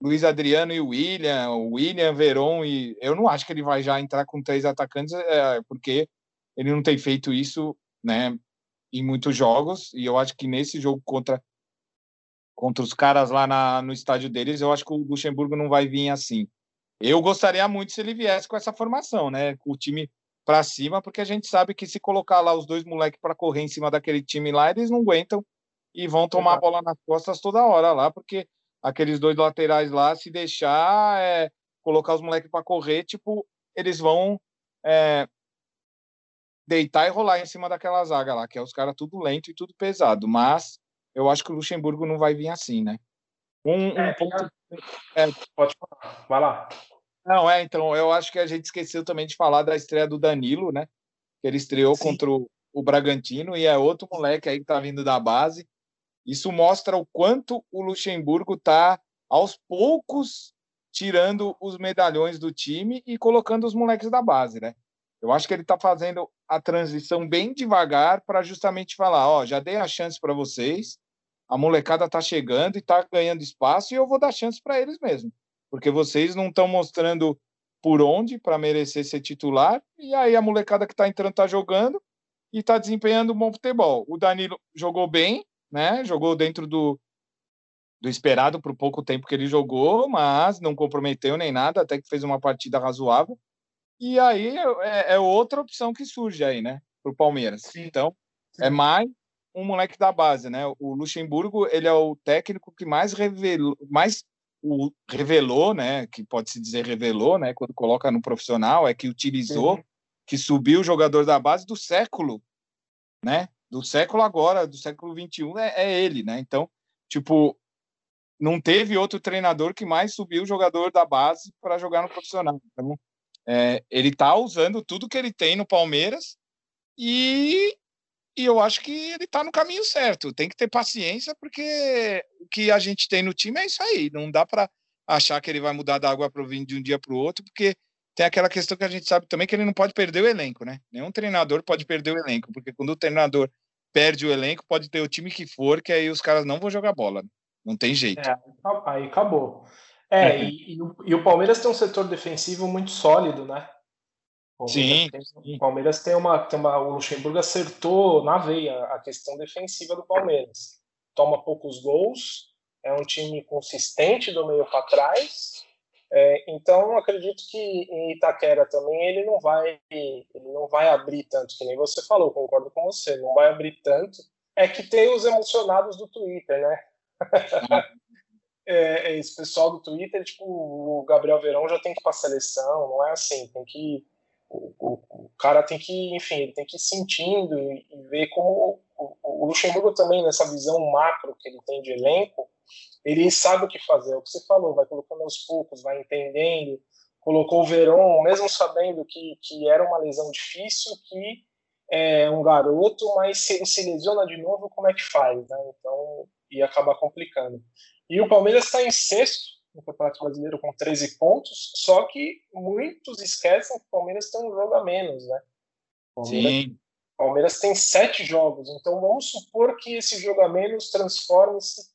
Luiz Adriano e William, William, Veron e eu não acho que ele vai já entrar com três atacantes, é, porque ele não tem feito isso, né, em muitos jogos e eu acho que nesse jogo contra contra os caras lá na, no estádio deles, eu acho que o Luxemburgo não vai vir assim. Eu gostaria muito se ele viesse com essa formação, né, com o time para cima, porque a gente sabe que se colocar lá os dois moleques para correr em cima daquele time lá, eles não aguentam e vão tomar a bola nas costas toda hora lá, porque aqueles dois laterais lá, se deixar é, colocar os moleques para correr, tipo, eles vão é, deitar e rolar em cima daquela zaga lá, que é os caras tudo lento e tudo pesado. Mas eu acho que o Luxemburgo não vai vir assim, né? Um, um é, ponto. É, pode falar, vai lá. Não, é, então, eu acho que a gente esqueceu também de falar da estreia do Danilo, né? Que ele estreou Sim. contra o, o Bragantino e é outro moleque aí que tá vindo da base isso mostra o quanto o Luxemburgo está, aos poucos, tirando os medalhões do time e colocando os moleques da base, né? Eu acho que ele está fazendo a transição bem devagar para justamente falar, ó, já dei a chance para vocês, a molecada está chegando e está ganhando espaço e eu vou dar chance para eles mesmo, porque vocês não estão mostrando por onde para merecer ser titular e aí a molecada que está entrando está jogando e está desempenhando um bom futebol. O Danilo jogou bem, né? Jogou dentro do, do esperado por pouco tempo que ele jogou, mas não comprometeu nem nada, até que fez uma partida razoável. E aí é, é outra opção que surge aí, né? Para o Palmeiras. Sim. Então, é mais um moleque da base, né? O Luxemburgo, ele é o técnico que mais revelou, mais o revelou, né? Que pode se dizer revelou, né? Quando coloca no profissional, é que utilizou, Sim. que subiu o jogador da base do século, né? do século agora, do século 21, é, é ele, né? Então, tipo, não teve outro treinador que mais subiu o jogador da base para jogar no profissional. Então, é, ele está usando tudo que ele tem no Palmeiras e, e eu acho que ele está no caminho certo. Tem que ter paciência, porque o que a gente tem no time é isso aí. Não dá para achar que ele vai mudar da água para o vinho de um dia para o outro, porque tem aquela questão que a gente sabe também que ele não pode perder o elenco, né? Nenhum treinador pode perder o elenco, porque quando o treinador perde o elenco, pode ter o time que for, que aí os caras não vão jogar bola. Não tem jeito. É, aí acabou. É, é. E, e, o, e, o, Palmeiras tem um setor defensivo muito sólido, né? O sim, tem, O Palmeiras tem uma, tem uma. O Luxemburgo acertou na veia a questão defensiva do Palmeiras. Toma poucos gols, é um time consistente do meio para trás é, então, acredito que em Itaquera também ele não vai ele não vai abrir tanto, que nem você falou, concordo com você, não vai abrir tanto. É que tem os emocionados do Twitter, né? é, esse pessoal do Twitter, tipo, o Gabriel Verão já tem que ir para seleção, não é assim, tem que o, o, cara tem que, enfim, ele tem que ir sentindo e, e ver como o, o Luxemburgo também nessa visão macro que ele tem de elenco, ele sabe o que fazer, é o que você falou, vai colocando aos poucos, vai entendendo. Colocou o Verón, mesmo sabendo que, que era uma lesão difícil, que é um garoto, mas se ele se lesiona de novo, como é que faz? Né? Então ia acabar complicando. E o Palmeiras está em sexto no Campeonato Brasileiro com 13 pontos, só que muitos esquecem que o Palmeiras tem um jogo a menos, né? Palmeiras, Sim. Palmeiras tem sete jogos, então vamos supor que esse jogo a menos transforme-se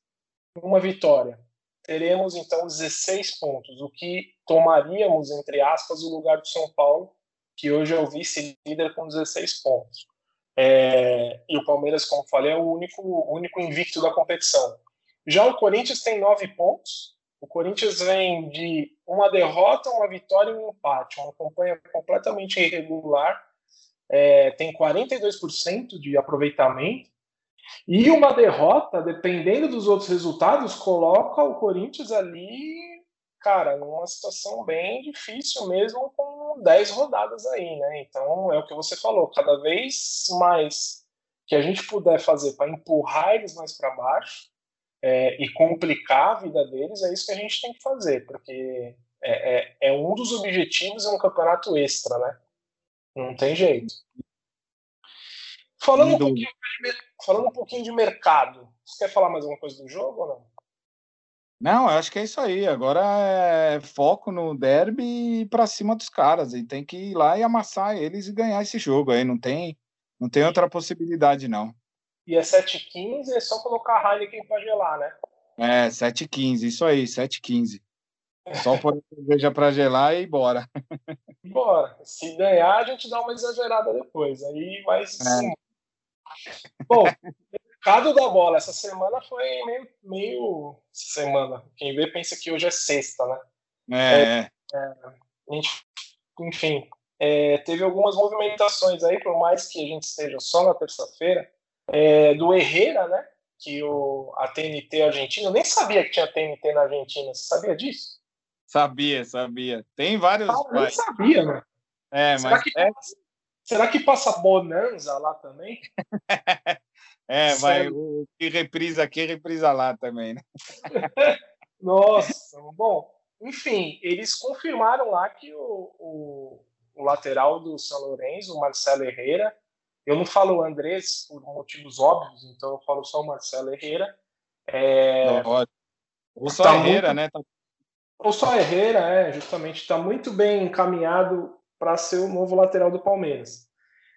em uma vitória. Teremos então 16 pontos, o que tomaríamos, entre aspas, o lugar do São Paulo, que hoje é o vice-líder com 16 pontos. É, e o Palmeiras, como falei, é o único, único invicto da competição. Já o Corinthians tem nove pontos. O Corinthians vem de uma derrota, uma vitória e um empate. Uma campanha completamente irregular. É, tem 42% de aproveitamento. E uma derrota, dependendo dos outros resultados, coloca o Corinthians ali, cara, numa situação bem difícil mesmo, com 10 rodadas aí, né? Então é o que você falou, cada vez mais que a gente puder fazer para empurrar eles mais para baixo, é, e complicar a vida deles, é isso que a gente tem que fazer, porque é, é, é um dos objetivos é um campeonato extra, né? Não tem jeito. Falando um, pouquinho, falando um pouquinho de mercado, você quer falar mais alguma coisa do jogo ou não? Não, eu acho que é isso aí. Agora é foco no derby e para cima dos caras. E tem que ir lá e amassar eles e ganhar esse jogo aí. Não tem, não tem outra possibilidade, não. E é 7h15, é só colocar a Heineken para gelar, né? É, 7h15, isso aí, 7h15. Só pôr a cerveja para gelar e bora. Bora. Se ganhar, a gente dá uma exagerada depois. Aí sim. É. Bom, mercado da bola. Essa semana foi meio, meio. Semana. Quem vê pensa que hoje é sexta, né? É. é, é enfim, é, teve algumas movimentações aí, por mais que a gente esteja só na terça-feira é, do Herrera, né? Que o, a TNT argentina, eu nem sabia que tinha TNT na Argentina. Você sabia disso? Sabia, sabia. Tem vários. Ah, eu nem sabia, né? É, será mas. Que, é... Será que passa Bonanza lá também? é, vai. O que reprisa aqui, reprisa lá também, né? Nossa, bom. Enfim, eles confirmaram lá que o, o, o lateral do São Lourenço, o Marcelo Herrera, eu não falo Andrés por motivos óbvios, então eu falo só o Marcelo Herrera. É... Ou só tá Herrera, muito... né? Ou só Herrera, é, justamente, está muito bem encaminhado para ser o novo lateral do Palmeiras.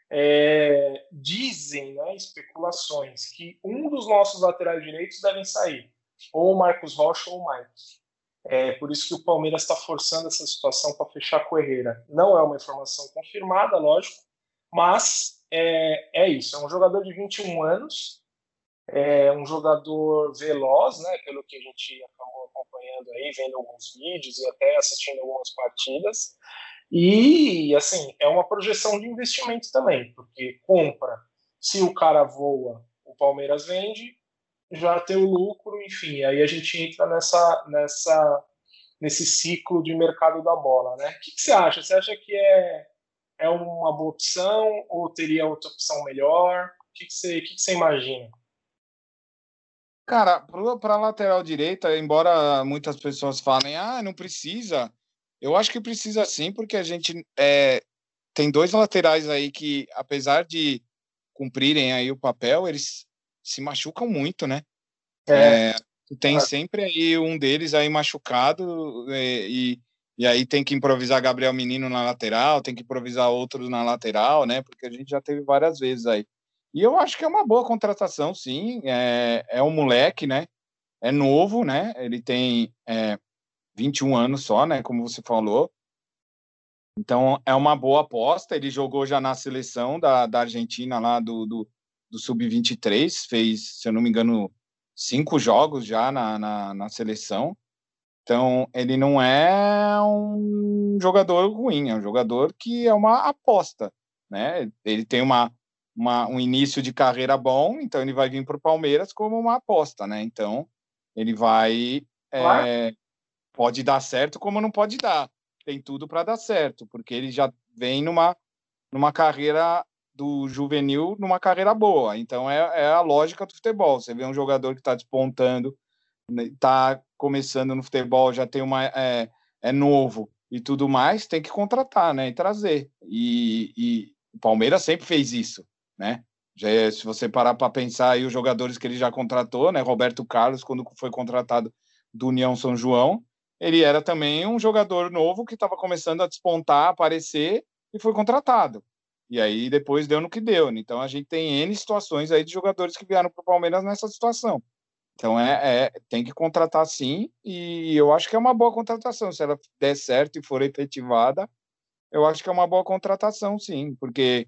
É, dizem, né, especulações, que um dos nossos laterais direitos devem sair, ou o Marcos Rocha ou o Mike. É por isso que o Palmeiras está forçando essa situação para fechar com o Herrera. Não é uma informação confirmada, lógico, mas é, é isso, é um jogador de 21 anos, é um jogador veloz, né, pelo que a gente acabou acompanhando aí, vendo alguns vídeos e até assistindo algumas partidas. E, assim, é uma projeção de investimento também, porque compra, se o cara voa, o Palmeiras vende, já tem o lucro, enfim, aí a gente entra nessa, nessa, nesse ciclo de mercado da bola, né? O que, que você acha? Você acha que é é uma boa opção ou teria outra opção melhor? O que, que, você, que, que você imagina? Cara, para a lateral direita, embora muitas pessoas falem, ah, não precisa, eu acho que precisa sim, porque a gente é, tem dois laterais aí que, apesar de cumprirem aí o papel, eles se machucam muito, né? É. é tem sempre aí um deles aí machucado é, e, e aí tem que improvisar Gabriel Menino na lateral, tem que improvisar outros na lateral, né? Porque a gente já teve várias vezes aí. E eu acho que é uma boa contratação, sim. É, é um moleque, né? É novo, né? Ele tem é, 21 anos só, né? Como você falou. Então é uma boa aposta. Ele jogou já na seleção da, da Argentina lá do, do, do Sub-23, fez, se eu não me engano, cinco jogos já na, na, na seleção. Então, ele não é um jogador ruim, é um jogador que é uma aposta, né? Ele tem uma, uma um início de carreira bom, então ele vai vir para o Palmeiras como uma aposta, né? Então, ele vai é, pode dar certo, como não pode dar. Tem tudo para dar certo, porque ele já vem numa numa carreira do juvenil, numa carreira boa. Então, é, é a lógica do futebol. Você vê um jogador que está despontando está começando no futebol, já tem uma é, é, novo e tudo mais, tem que contratar, né, e trazer. E, e o Palmeiras sempre fez isso, né? Já, é, se você parar para pensar aí os jogadores que ele já contratou, né, Roberto Carlos quando foi contratado do União São João, ele era também um jogador novo que estava começando a despontar, aparecer e foi contratado. E aí depois deu no que deu. Né? Então a gente tem N situações aí de jogadores que vieram para o Palmeiras nessa situação. Então é, é, tem que contratar sim, e eu acho que é uma boa contratação. Se ela der certo e for efetivada, eu acho que é uma boa contratação, sim, porque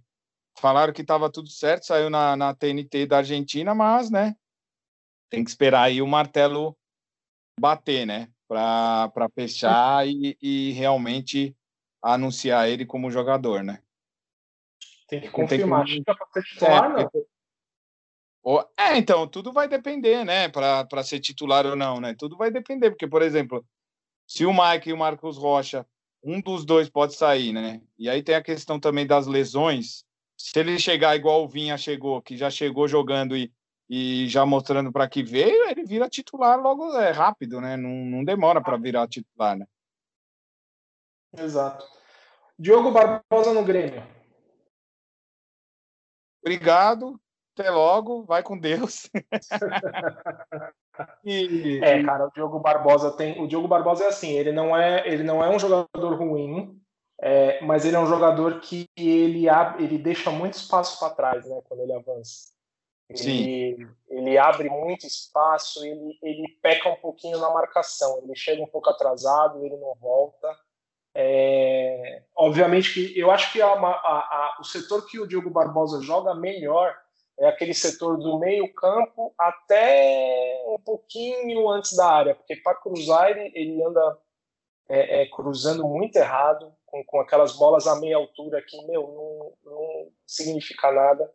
falaram que estava tudo certo, saiu na, na TNT da Argentina, mas né, tem que esperar aí o martelo bater, né? Para fechar e, e realmente anunciar ele como jogador, né? Tem que confirmar. Tem que... É titular, é, não. É, então, tudo vai depender, né? Para ser titular ou não, né? Tudo vai depender, porque, por exemplo, se o Mike e o Marcos Rocha, um dos dois pode sair, né? E aí tem a questão também das lesões. Se ele chegar igual o Vinha chegou, que já chegou jogando e, e já mostrando para que veio, ele vira titular logo é rápido, né? Não, não demora para virar titular, né? Exato. Diogo Barbosa no Grêmio. Obrigado. Até logo. Vai com Deus. e... É, cara, o Diogo Barbosa tem. O Diogo Barbosa é assim. Ele não é, ele não é um jogador ruim, é, mas ele é um jogador que ele, ele deixa muito espaço para trás, né? Quando ele avança. Ele, ele abre muito espaço, ele, ele peca um pouquinho na marcação, ele chega um pouco atrasado, ele não volta. É, obviamente que eu acho que a, a, a, o setor que o Diogo Barbosa joga melhor é aquele setor do meio campo até um pouquinho antes da área, porque para cruzar ele, ele anda é, é, cruzando muito errado, com, com aquelas bolas a meia altura que, meu, não, não significa nada.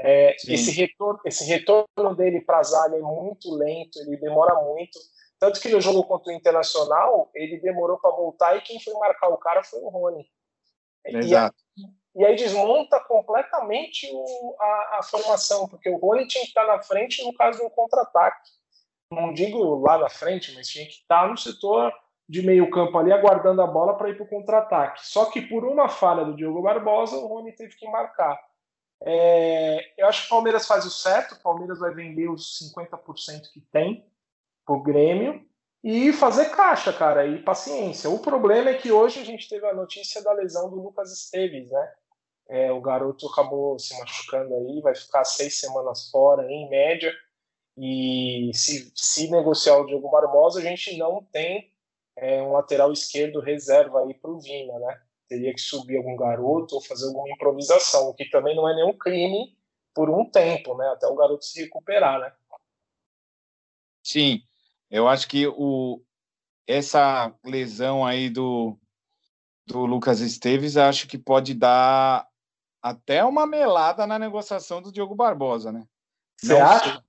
É, esse, retorno, esse retorno dele para a zaga é muito lento, ele demora muito. Tanto que no jogo contra o Internacional, ele demorou para voltar e quem foi marcar o cara foi o Rony. Exato. E, aí desmonta completamente o, a, a, formação, porque o Rony tinha que estar na frente no caso de um contra-ataque. Não digo lá na frente, mas tinha que estar no setor de meio campo ali, aguardando a bola para ir para o contra-ataque. Só que por uma falha do Diogo Barbosa, o Rony teve que marcar. É, eu acho que o Palmeiras faz o certo, o Palmeiras vai vender os 50% que tem pro Grêmio e fazer caixa, cara, e paciência. O problema é que hoje a gente teve a notícia da lesão do Lucas Esteves, né? É, o garoto acabou se machucando aí, vai ficar seis semanas fora, em média. E se, se negociar o Diogo Barbosa, a gente não tem é, um lateral esquerdo reserva aí para o Vina, né? Teria que subir algum garoto ou fazer alguma improvisação, o que também não é nenhum crime por um tempo, né? Até o garoto se recuperar, né? Sim, eu acho que o, essa lesão aí do, do Lucas Esteves, acho que pode dar até uma melada na negociação do Diogo Barbosa, né? Você acha?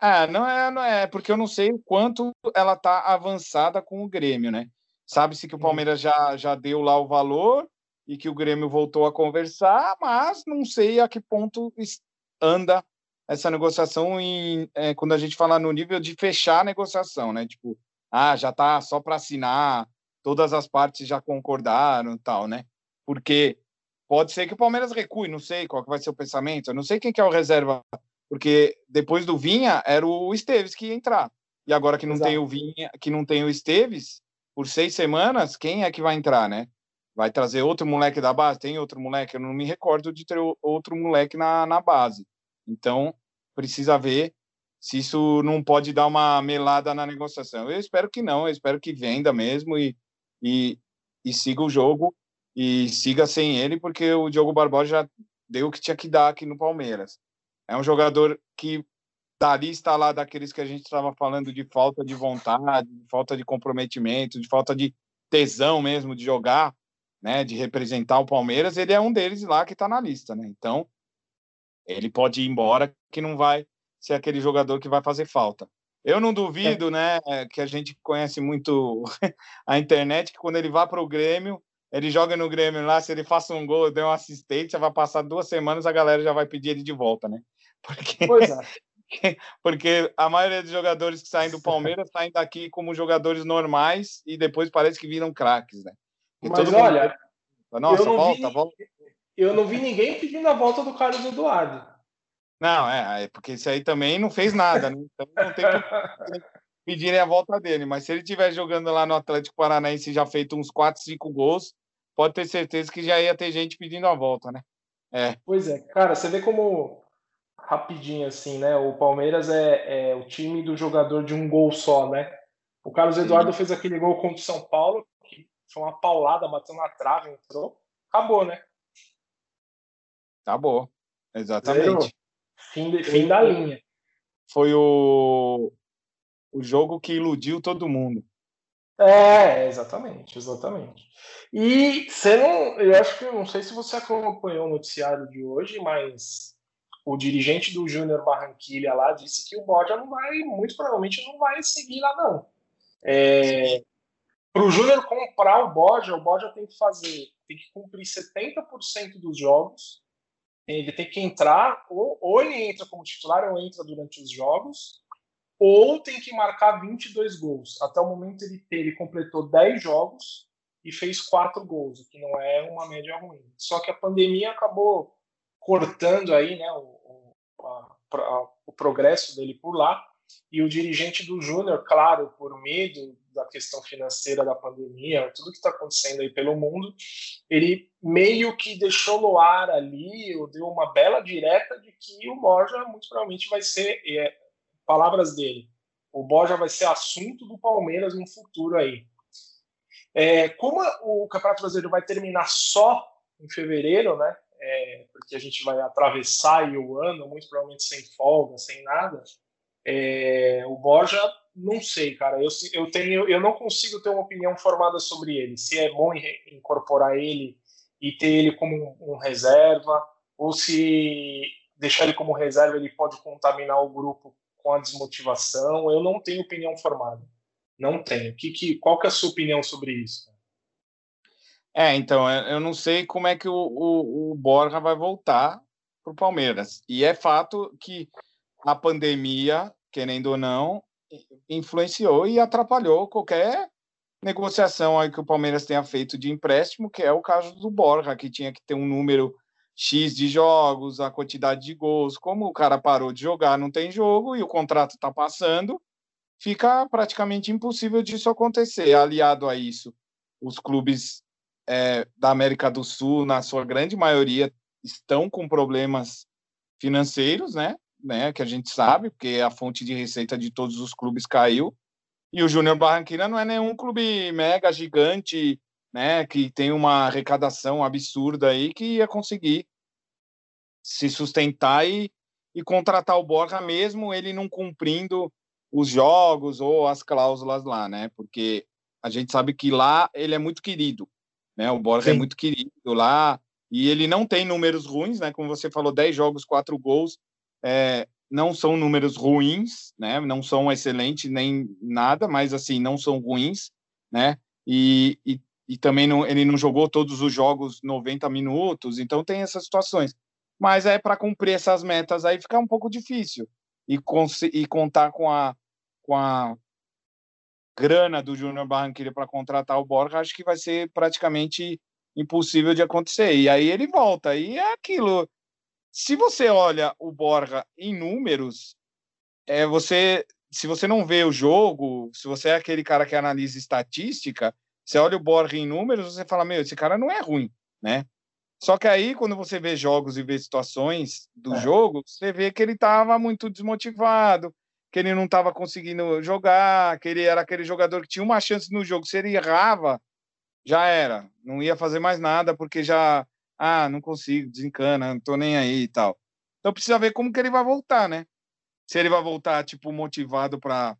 É, não é, não é, porque eu não sei o quanto ela tá avançada com o Grêmio, né? Sabe-se que o Palmeiras já, já deu lá o valor e que o Grêmio voltou a conversar, mas não sei a que ponto anda essa negociação em, é, quando a gente fala no nível de fechar a negociação, né? Tipo, ah, já tá só para assinar, todas as partes já concordaram tal, né? Porque pode ser que o Palmeiras recue, não sei qual que vai ser o pensamento, eu não sei quem que é o reserva, porque depois do Vinha era o Esteves que ia entrar. E agora que não Exato. tem o Vinha, que não tem o Esteves, por seis semanas, quem é que vai entrar, né? Vai trazer outro moleque da base? Tem outro moleque? Eu não me recordo de ter outro moleque na, na base. Então, precisa ver se isso não pode dar uma melada na negociação. Eu espero que não, eu espero que venda mesmo e, e, e siga o jogo e siga sem ele, porque o Diogo Barbosa já deu o que tinha que dar aqui no Palmeiras. É um jogador que da lista lá daqueles que a gente estava falando de falta de vontade, de falta de comprometimento, de falta de tesão mesmo de jogar, né, de representar o Palmeiras, ele é um deles lá que está na lista, né? Então, ele pode ir embora, que não vai ser aquele jogador que vai fazer falta. Eu não duvido, né, que a gente conhece muito a internet, que quando ele vá para o Grêmio, ele joga no Grêmio lá, se ele faça um gol, der um assistência, vai passar duas semanas, a galera já vai pedir ele de volta, né? Porque, pois é. porque a maioria dos jogadores que saem do Palmeiras saem daqui como jogadores normais e depois parece que viram craques, né? Mas olha, nossa, volta, vi... volta eu não vi ninguém pedindo a volta do Carlos Eduardo. Não, é, é porque isso aí também não fez nada, né? Então não tem que... pedirem a volta dele. Mas se ele estiver jogando lá no Atlético Paranaense já feito uns 4, 5 gols, pode ter certeza que já ia ter gente pedindo a volta, né? É. Pois é, cara, você vê como rapidinho assim, né? O Palmeiras é, é o time do jogador de um gol só, né? O Carlos Eduardo Sim. fez aquele gol contra o São Paulo, que foi uma paulada, bateu na trave, entrou. Acabou, né? Acabou. Exatamente. Zero. Fim, de, fim da linha. Foi o, o jogo que iludiu todo mundo. É, exatamente, exatamente. E você não, eu acho que não sei se você acompanhou o noticiário de hoje, mas o dirigente do Júnior Barranquilha lá disse que o Borja não vai, muito provavelmente não vai seguir lá não. É, para o Júnior comprar o Borja, o Borja tem que fazer, tem que cumprir 70% dos jogos. Ele tem que entrar, ou, ou ele entra como titular ou entra durante os jogos, ou tem que marcar 22 gols. Até o momento ele, ele completou 10 jogos e fez 4 gols, o que não é uma média ruim. Só que a pandemia acabou cortando aí né, o, a, a, o progresso dele por lá. E o dirigente do Júnior, claro, por medo da questão financeira da pandemia, tudo que está acontecendo aí pelo mundo, ele meio que deixou no ar ali, ou deu uma bela direta de que o Borja muito provavelmente vai ser, é, palavras dele, o Borja vai ser assunto do Palmeiras no futuro aí. É, como o Campeonato Brasileiro vai terminar só em fevereiro, né? É, porque a gente vai atravessar o ano, muito provavelmente sem folga, sem nada. É, o Borja, não sei, cara. Eu, eu, tenho, eu não consigo ter uma opinião formada sobre ele. Se é bom incorporar ele e ter ele como um, um reserva, ou se deixar ele como reserva ele pode contaminar o grupo com a desmotivação. Eu não tenho opinião formada. Não tenho. Que, que, qual que é a sua opinião sobre isso? É, então, eu não sei como é que o, o, o Borja vai voltar para o Palmeiras. E é fato que a pandemia, querendo ou não, influenciou e atrapalhou qualquer negociação aí que o Palmeiras tenha feito de empréstimo, que é o caso do Borja, que tinha que ter um número X de jogos, a quantidade de gols. Como o cara parou de jogar, não tem jogo e o contrato está passando, fica praticamente impossível disso acontecer. Aliado a isso, os clubes é, da América do Sul, na sua grande maioria, estão com problemas financeiros, né? né? Que a gente sabe, porque a fonte de receita de todos os clubes caiu. E o Júnior Barranquilla não é nenhum clube mega gigante né, que tem uma arrecadação absurda aí, que ia conseguir se sustentar e, e contratar o Borja mesmo ele não cumprindo os jogos ou as cláusulas lá, né? Porque a gente sabe que lá ele é muito querido, né? O Borja é Sim. é muito querido lá e ele não tem números ruins, né? Como você falou, 10 jogos, 4 gols, é, não são números ruins, né? Não são excelentes nem nada, mas assim, não são ruins, né? E, e e também não, ele não jogou todos os jogos 90 minutos, então tem essas situações. Mas é para cumprir essas metas aí fica um pouco difícil. E, e contar com a, com a grana do Júnior Barranquilla para contratar o Borja, acho que vai ser praticamente impossível de acontecer. E aí ele volta. E é aquilo. Se você olha o Borja em números, é você se você não vê o jogo, se você é aquele cara que analisa estatística, você olha o Borja em números, você fala, meu, esse cara não é ruim, né? Só que aí, quando você vê jogos e vê situações do é. jogo, você vê que ele estava muito desmotivado, que ele não estava conseguindo jogar, que ele era aquele jogador que tinha uma chance no jogo. Se ele errava, já era. Não ia fazer mais nada, porque já, ah, não consigo, desencana, não tô nem aí e tal. Então precisa ver como que ele vai voltar, né? Se ele vai voltar, tipo, motivado para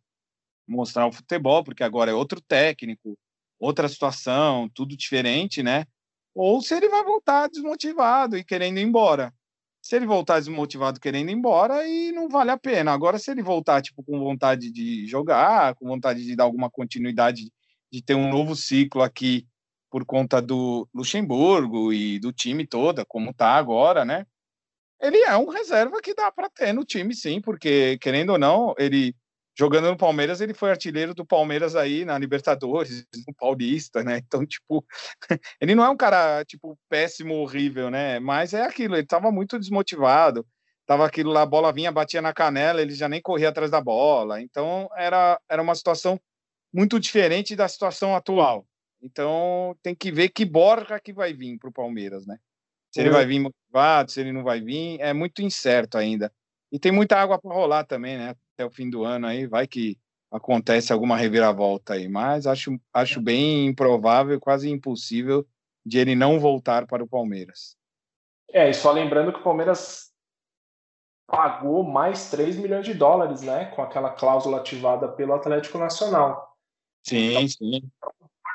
mostrar o futebol, porque agora é outro técnico, outra situação, tudo diferente, né? Ou se ele vai voltar desmotivado e querendo ir embora. Se ele voltar desmotivado querendo ir embora, aí não vale a pena. Agora, se ele voltar tipo com vontade de jogar, com vontade de dar alguma continuidade, de ter um novo ciclo aqui por conta do Luxemburgo e do time toda, como tá agora, né? Ele é um reserva que dá para ter no time, sim, porque querendo ou não, ele jogando no Palmeiras, ele foi artilheiro do Palmeiras aí na Libertadores, no Paulista, né? Então, tipo, ele não é um cara, tipo, péssimo, horrível, né? Mas é aquilo, ele tava muito desmotivado. tava aquilo lá, a bola vinha, batia na canela, ele já nem corria atrás da bola. Então era, era uma situação muito diferente da situação atual. Então tem que ver que Borja que vai vir para o Palmeiras, né? Se ele vai vir motivado, se ele não vai vir, é muito incerto ainda. E tem muita água para rolar também, né? Até o fim do ano aí, vai que acontece alguma reviravolta aí, mas acho, acho bem improvável, quase impossível de ele não voltar para o Palmeiras. É, e só lembrando que o Palmeiras pagou mais 3 milhões de dólares, né, com aquela cláusula ativada pelo Atlético Nacional. Sim, então, sim.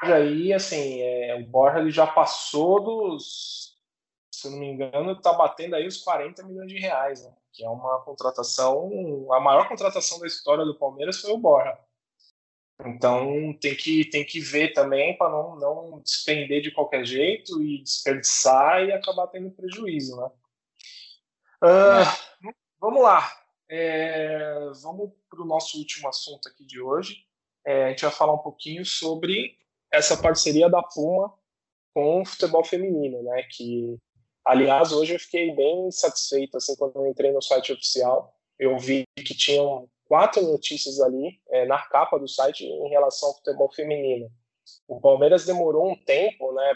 Aí, assim, é, o Borja ele já passou dos, se eu não me engano, está batendo aí os 40 milhões de reais, né, que é uma contratação, a maior contratação da história do Palmeiras foi o Borja. Então tem que, tem que ver também para não, não despender de qualquer jeito e desperdiçar e acabar tendo prejuízo, né? Uh, vamos lá. É, vamos para o nosso último assunto aqui de hoje. É, a gente vai falar um pouquinho sobre essa parceria da Puma com o futebol feminino, né? Que, aliás, hoje eu fiquei bem satisfeito assim quando eu entrei no site oficial. Eu vi que tinham quatro notícias ali é, na capa do site em relação ao futebol feminino. O Palmeiras demorou um tempo, né,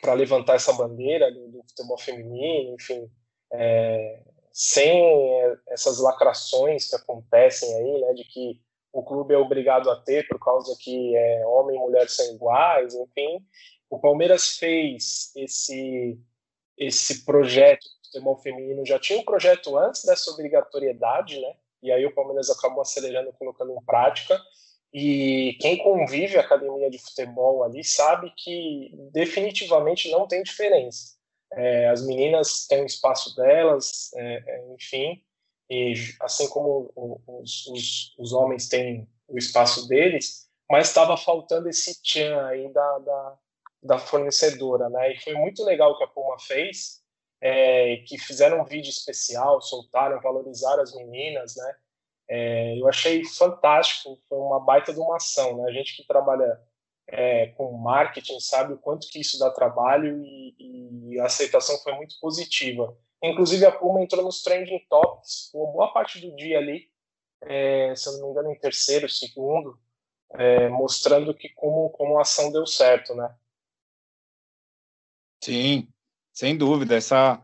para levantar essa bandeira do, do futebol feminino, enfim, é, sem essas lacrações que acontecem aí, né, de que o clube é obrigado a ter por causa que é, homem e mulher são iguais, enfim. O Palmeiras fez esse esse projeto do futebol feminino já tinha um projeto antes dessa obrigatoriedade, né? e aí o Palmeiras acabou acelerando, colocando em prática. E quem convive a academia de futebol ali sabe que definitivamente não tem diferença. É, as meninas têm o espaço delas, é, é enfim, e assim como os, os, os, homens têm o espaço deles, mas estava faltando esse tchan aí da, da, da fornecedora, né? E foi muito legal o que a Puma fez, é, que fizeram um vídeo especial, soltaram, valorizaram as meninas, né? É, eu achei fantástico, foi uma baita de uma ação, né? A gente que trabalha é, com marketing sabe o quanto que isso dá trabalho e, e, a aceitação foi muito positiva. Inclusive a Puma entrou nos trending topics uma boa parte do dia ali, é, se eu não me engano em terceiro, segundo, é, mostrando que como, como a ação deu certo, né? Sim, sem dúvida, essa,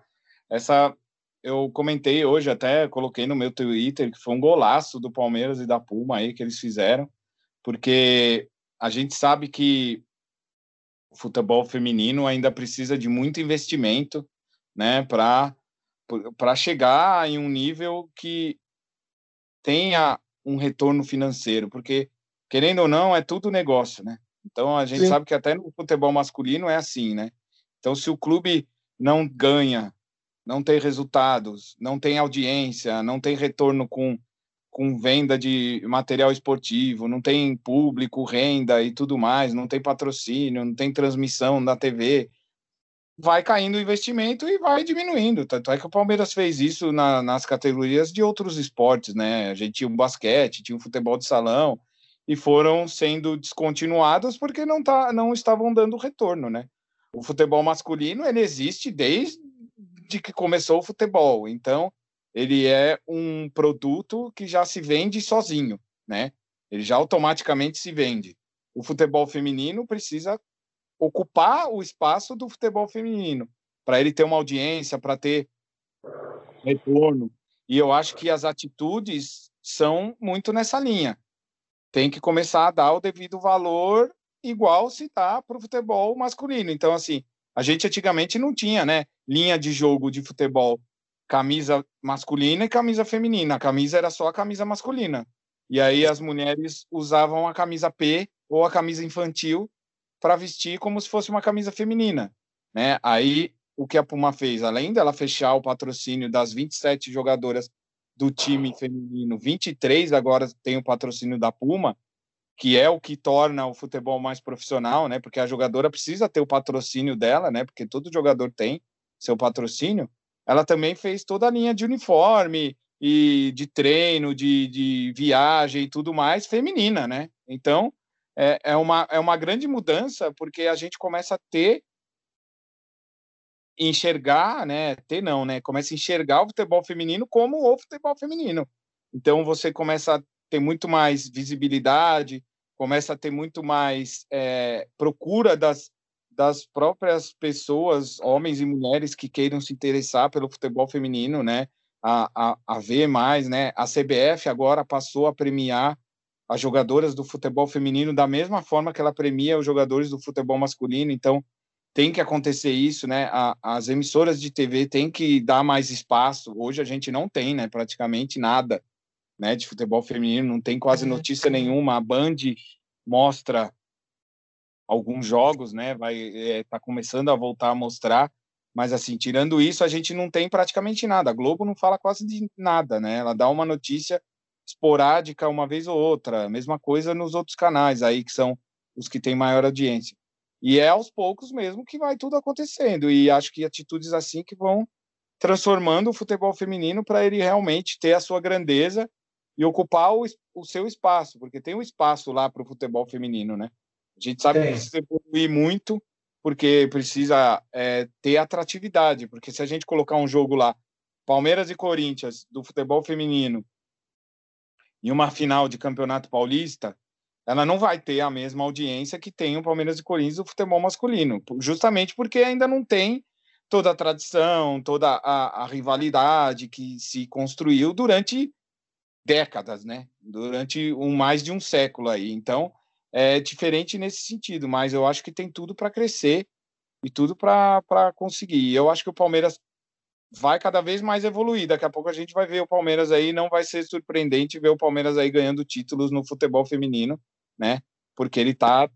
essa eu comentei hoje até, coloquei no meu Twitter que foi um golaço do Palmeiras e da Puma aí que eles fizeram, porque a gente sabe que o futebol feminino ainda precisa de muito investimento, né, para para chegar em um nível que tenha um retorno financeiro, porque querendo ou não é tudo negócio, né? Então a gente Sim. sabe que até no futebol masculino é assim, né? Então se o clube não ganha, não tem resultados, não tem audiência, não tem retorno com, com venda de material esportivo, não tem público, renda e tudo mais, não tem patrocínio, não tem transmissão na TV, vai caindo o investimento e vai diminuindo. Tanto é que o Palmeiras fez isso na, nas categorias de outros esportes, né? A gente tinha o basquete, tinha o futebol de salão, e foram sendo descontinuadas porque não, tá, não estavam dando retorno, né? O futebol masculino ele existe desde que começou o futebol. Então, ele é um produto que já se vende sozinho, né? Ele já automaticamente se vende. O futebol feminino precisa ocupar o espaço do futebol feminino para ele ter uma audiência, para ter retorno. E eu acho que as atitudes são muito nessa linha. Tem que começar a dar o devido valor igual se dá para o futebol masculino. Então, assim, a gente antigamente não tinha, né, linha de jogo de futebol, camisa masculina e camisa feminina. A camisa era só a camisa masculina. E aí as mulheres usavam a camisa P ou a camisa infantil para vestir como se fosse uma camisa feminina, né? Aí o que a Puma fez, além dela fechar o patrocínio das 27 jogadoras do time feminino, 23 agora tem o patrocínio da Puma, que é o que torna o futebol mais profissional, né? Porque a jogadora precisa ter o patrocínio dela, né? Porque todo jogador tem seu patrocínio. Ela também fez toda a linha de uniforme e de treino, de, de viagem e tudo mais feminina, né? Então é, é, uma, é uma grande mudança porque a gente começa a ter enxergar, né? Ter não, né? Começa a enxergar o futebol feminino como o futebol feminino. Então você começa a ter muito mais visibilidade, começa a ter muito mais é, procura das, das próprias pessoas, homens e mulheres que queiram se interessar pelo futebol feminino, né? A, a, a ver mais, né? A CBF agora passou a premiar as jogadoras do futebol feminino da mesma forma que ela premia os jogadores do futebol masculino. Então, tem que acontecer isso, né? A, as emissoras de TV têm que dar mais espaço. Hoje a gente não tem, né? Praticamente nada, né? De futebol feminino, não tem quase uhum. notícia nenhuma. A Band mostra alguns jogos, né? Vai é, tá começando a voltar a mostrar, mas assim, tirando isso, a gente não tem praticamente nada. A Globo não fala quase de nada, né? Ela dá uma notícia esporádica uma vez ou outra. Mesma coisa nos outros canais aí que são os que têm maior audiência. E é aos poucos mesmo que vai tudo acontecendo. E acho que atitudes assim que vão transformando o futebol feminino para ele realmente ter a sua grandeza e ocupar o, o seu espaço, porque tem um espaço lá para o futebol feminino, né? A gente sabe que precisa evoluir muito, porque precisa é, ter atratividade, porque se a gente colocar um jogo lá, Palmeiras e Corinthians, do futebol feminino, em uma final de campeonato paulista, ela não vai ter a mesma audiência que tem o Palmeiras e Corinthians do futebol masculino, justamente porque ainda não tem toda a tradição, toda a, a rivalidade que se construiu durante décadas, né? Durante um, mais de um século aí. Então, é diferente nesse sentido, mas eu acho que tem tudo para crescer e tudo para conseguir. Eu acho que o Palmeiras vai cada vez mais evoluir. Daqui a pouco a gente vai ver o Palmeiras aí, não vai ser surpreendente ver o Palmeiras aí ganhando títulos no futebol feminino né? Porque ele está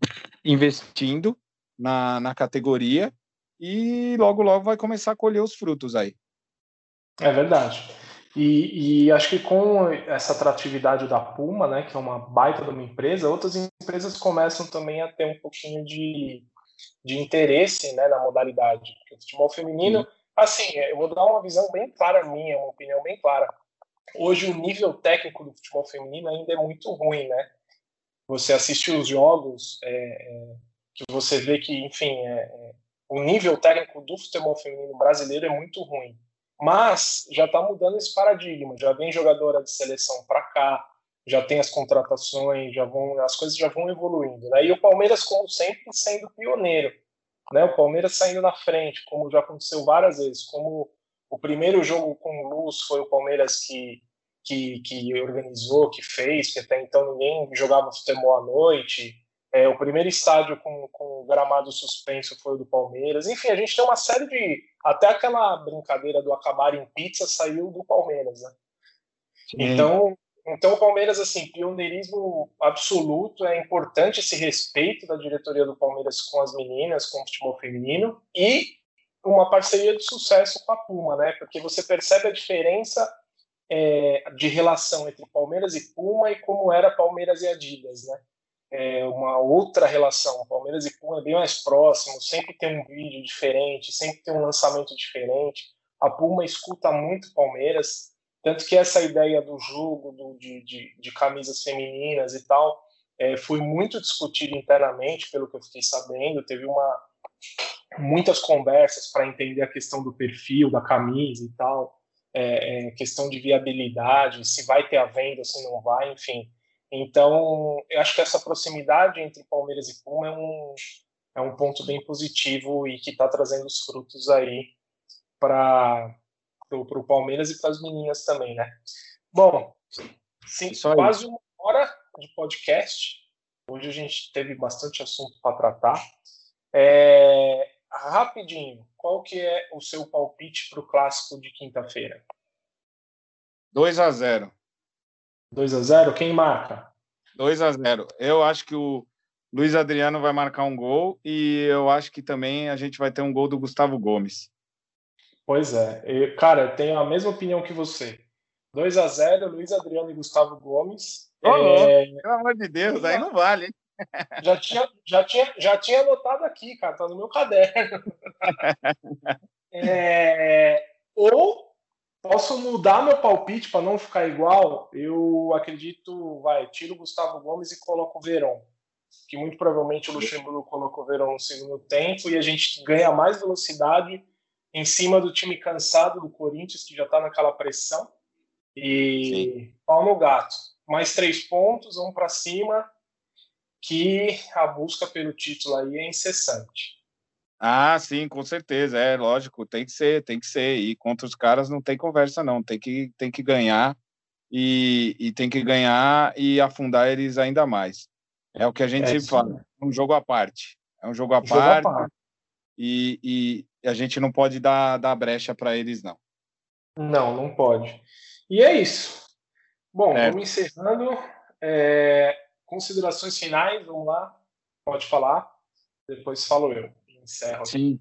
investindo na, na categoria e logo, logo vai começar a colher os frutos aí. É verdade. E, e, acho que com essa atratividade da Puma, né, que é uma baita de uma empresa, outras empresas começam também a ter um pouquinho de, de interesse né, na modalidade. Porque o futebol feminino, assim, eu vou dar uma visão bem clara minha, uma opinião bem clara. Hoje o nível técnico do futebol feminino ainda é muito ruim, né? você assiste os jogos, é, é, que você vê que, enfim, é, é, o nível técnico do futebol feminino brasileiro é muito ruim. Mas já está mudando esse paradigma, já vem jogadora de seleção para cá, já tem as contratações, já vão, as coisas já vão evoluindo. Né? E o Palmeiras, como sempre, sendo pioneiro. Né? O Palmeiras saindo na frente, como já aconteceu várias vezes. Como o primeiro jogo com luz foi o Palmeiras que que, que organizou, que fez, que até então ninguém jogava futebol à noite. É, o primeiro estádio com, com gramado suspenso foi o do Palmeiras. Enfim, a gente tem uma série de. Até aquela brincadeira do acabar em pizza saiu do Palmeiras, né? Então, então, o Palmeiras, assim, pioneirismo absoluto, é importante esse respeito da diretoria do Palmeiras com as meninas, com o futebol feminino, e uma parceria de sucesso com a Puma, né? Porque você percebe a diferença é, de relação entre Palmeiras e Puma e como era Palmeiras e Adidas, né? É uma outra relação. Palmeiras e Puma é bem mais próximo, sempre tem um vídeo diferente, sempre tem um lançamento diferente. A Puma escuta muito Palmeiras, tanto que essa ideia do jogo do, de, de, de, camisas femininas e tal é, foi muito discutida internamente, pelo que eu fiquei sabendo. Teve uma muitas conversas para entender a questão do perfil da camisa e tal é, é, questão de viabilidade, se vai ter a venda, se não vai, enfim. Então, eu acho que essa proximidade entre Palmeiras e Puma é um, é um ponto bem positivo e que está trazendo os frutos aí para o Palmeiras e para as meninas também, né? Bom, sim, quase uma hora de podcast. Hoje a gente teve bastante assunto para tratar. É, rapidinho, qual que é o seu palpite para o clássico de quinta-feira? 2 a 0 2 a 0 Quem marca? 2 a 0 Eu acho que o Luiz Adriano vai marcar um gol e eu acho que também a gente vai ter um gol do Gustavo Gomes. Pois é. Eu, cara, eu tenho a mesma opinião que você. 2 a 0 Luiz Adriano e Gustavo Gomes. Oh, é... Pelo amor de Deus, aí não vale, hein? Já tinha, já, tinha, já tinha anotado aqui, cara, tá no meu caderno. É, ou posso mudar meu palpite para não ficar igual. Eu acredito, vai, tiro o Gustavo Gomes e coloco o Verón. Que muito provavelmente o Luxemburgo colocou o Verón no segundo tempo e a gente ganha mais velocidade em cima do time cansado do Corinthians, que já está naquela pressão. E Sim. pau no gato. Mais três pontos, vamos para cima, que a busca pelo título aí é incessante. Ah, sim, com certeza, é lógico, tem que ser, tem que ser. E contra os caras não tem conversa, não, tem que, tem que ganhar e, e tem que ganhar e afundar eles ainda mais. É o que a gente é, sempre fala, é um jogo à parte. É um jogo à, parte, à parte. E, e a gente não pode dar, dar brecha para eles, não. Não, não pode. E é isso. Bom, é. vamos encerrando. É, considerações finais, vamos lá. Pode falar. Depois falo eu. Encerro. Sim.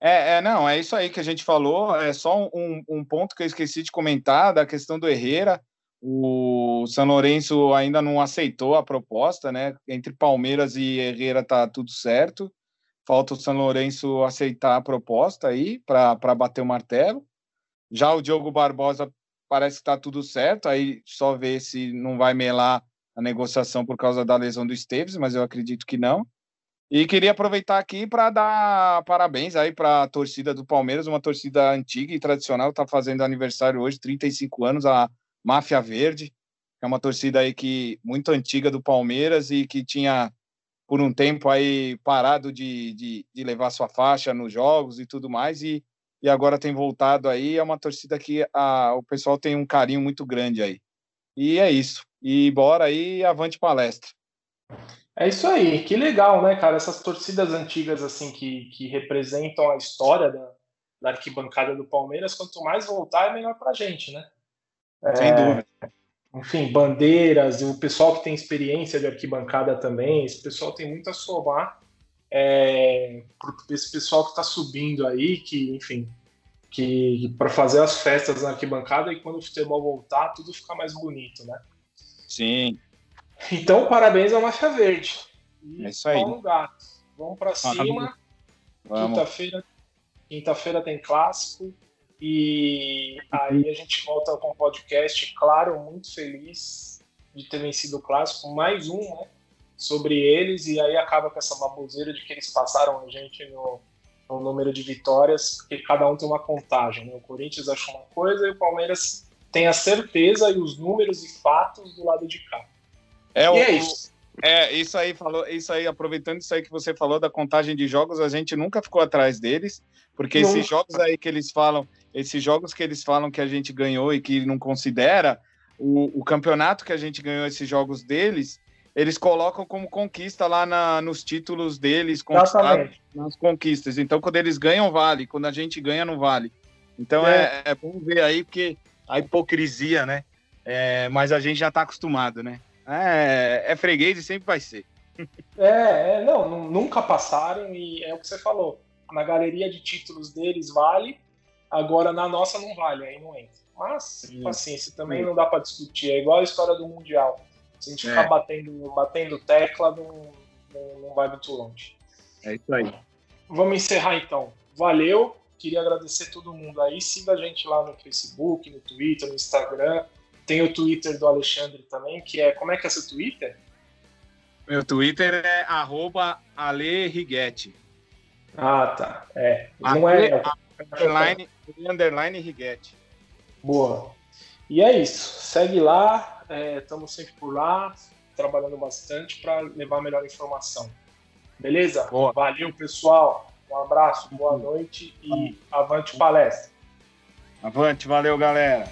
É, é, não, é isso aí que a gente falou. É só um, um ponto que eu esqueci de comentar da questão do Herrera. O São Lourenço ainda não aceitou a proposta, né? Entre Palmeiras e Herrera tá tudo certo. Falta o São Lourenço aceitar a proposta aí para bater o martelo. Já o Diogo Barbosa parece que está tudo certo, aí só ver se não vai melar a negociação por causa da lesão do Esteves, mas eu acredito que não. E queria aproveitar aqui para dar parabéns aí para a torcida do Palmeiras, uma torcida antiga e tradicional, está fazendo aniversário hoje, 35 anos, a Máfia Verde, é uma torcida aí que muito antiga do Palmeiras e que tinha por um tempo aí parado de, de, de levar sua faixa nos jogos e tudo mais, e, e agora tem voltado aí, é uma torcida que a, o pessoal tem um carinho muito grande aí. E é isso. E bora aí, avante palestra. É isso aí, que legal, né, cara? Essas torcidas antigas, assim, que, que representam a história da, da arquibancada do Palmeiras, quanto mais voltar, é melhor pra gente, né? Sem é, dúvida. Enfim, bandeiras, o pessoal que tem experiência de arquibancada também, esse pessoal tem muito a somar é, esse pessoal que está subindo aí, que, enfim, que para fazer as festas na arquibancada e quando o futebol voltar, tudo fica mais bonito, né? Sim, então, parabéns ao Máfia Verde. E é isso aí. Vamos, gato. Vamos para cima. Quinta-feira quinta-feira tem clássico. E aí a gente volta com o podcast, claro, muito feliz de ter vencido o clássico. Mais um, né? Sobre eles. E aí acaba com essa baboseira de que eles passaram a gente no, no número de vitórias, porque cada um tem uma contagem. Né? O Corinthians achou uma coisa e o Palmeiras tem a certeza e os números e fatos do lado de cá. É, o, é isso. É, isso aí falou, isso aí, aproveitando isso aí que você falou da contagem de jogos, a gente nunca ficou atrás deles, porque esses jogos aí que eles falam, esses jogos que eles falam que a gente ganhou e que não considera, o, o campeonato que a gente ganhou esses jogos deles, eles colocam como conquista lá na, nos títulos deles, nas conquistas. Então, quando eles ganham, vale. Quando a gente ganha, não vale. Então, é, é, é bom ver aí, porque a hipocrisia, né? É, mas a gente já está acostumado, né? É, é freguês e sempre vai ser. É, é, não, nunca passaram e é o que você falou. Na galeria de títulos deles vale, agora na nossa não vale, aí não entra. Mas, Sim. paciência, também Sim. não dá para discutir. É igual a história do Mundial. Se a gente é. ficar batendo, batendo tecla, não, não, não vai muito longe. É isso aí. Vamos encerrar então. Valeu. Queria agradecer todo mundo aí. Siga a gente lá no Facebook, no Twitter, no Instagram. Tem o Twitter do Alexandre também, que é. Como é que é seu Twitter? Meu Twitter é arroba aleriguete. Ah, tá. É. Não é. Underline, underline Riguete. Boa. E é isso. Segue lá. Estamos é, sempre por lá, trabalhando bastante para levar a melhor informação. Beleza? Boa. Valeu, pessoal. Um abraço, boa noite e avante palestra. Avante, valeu, galera.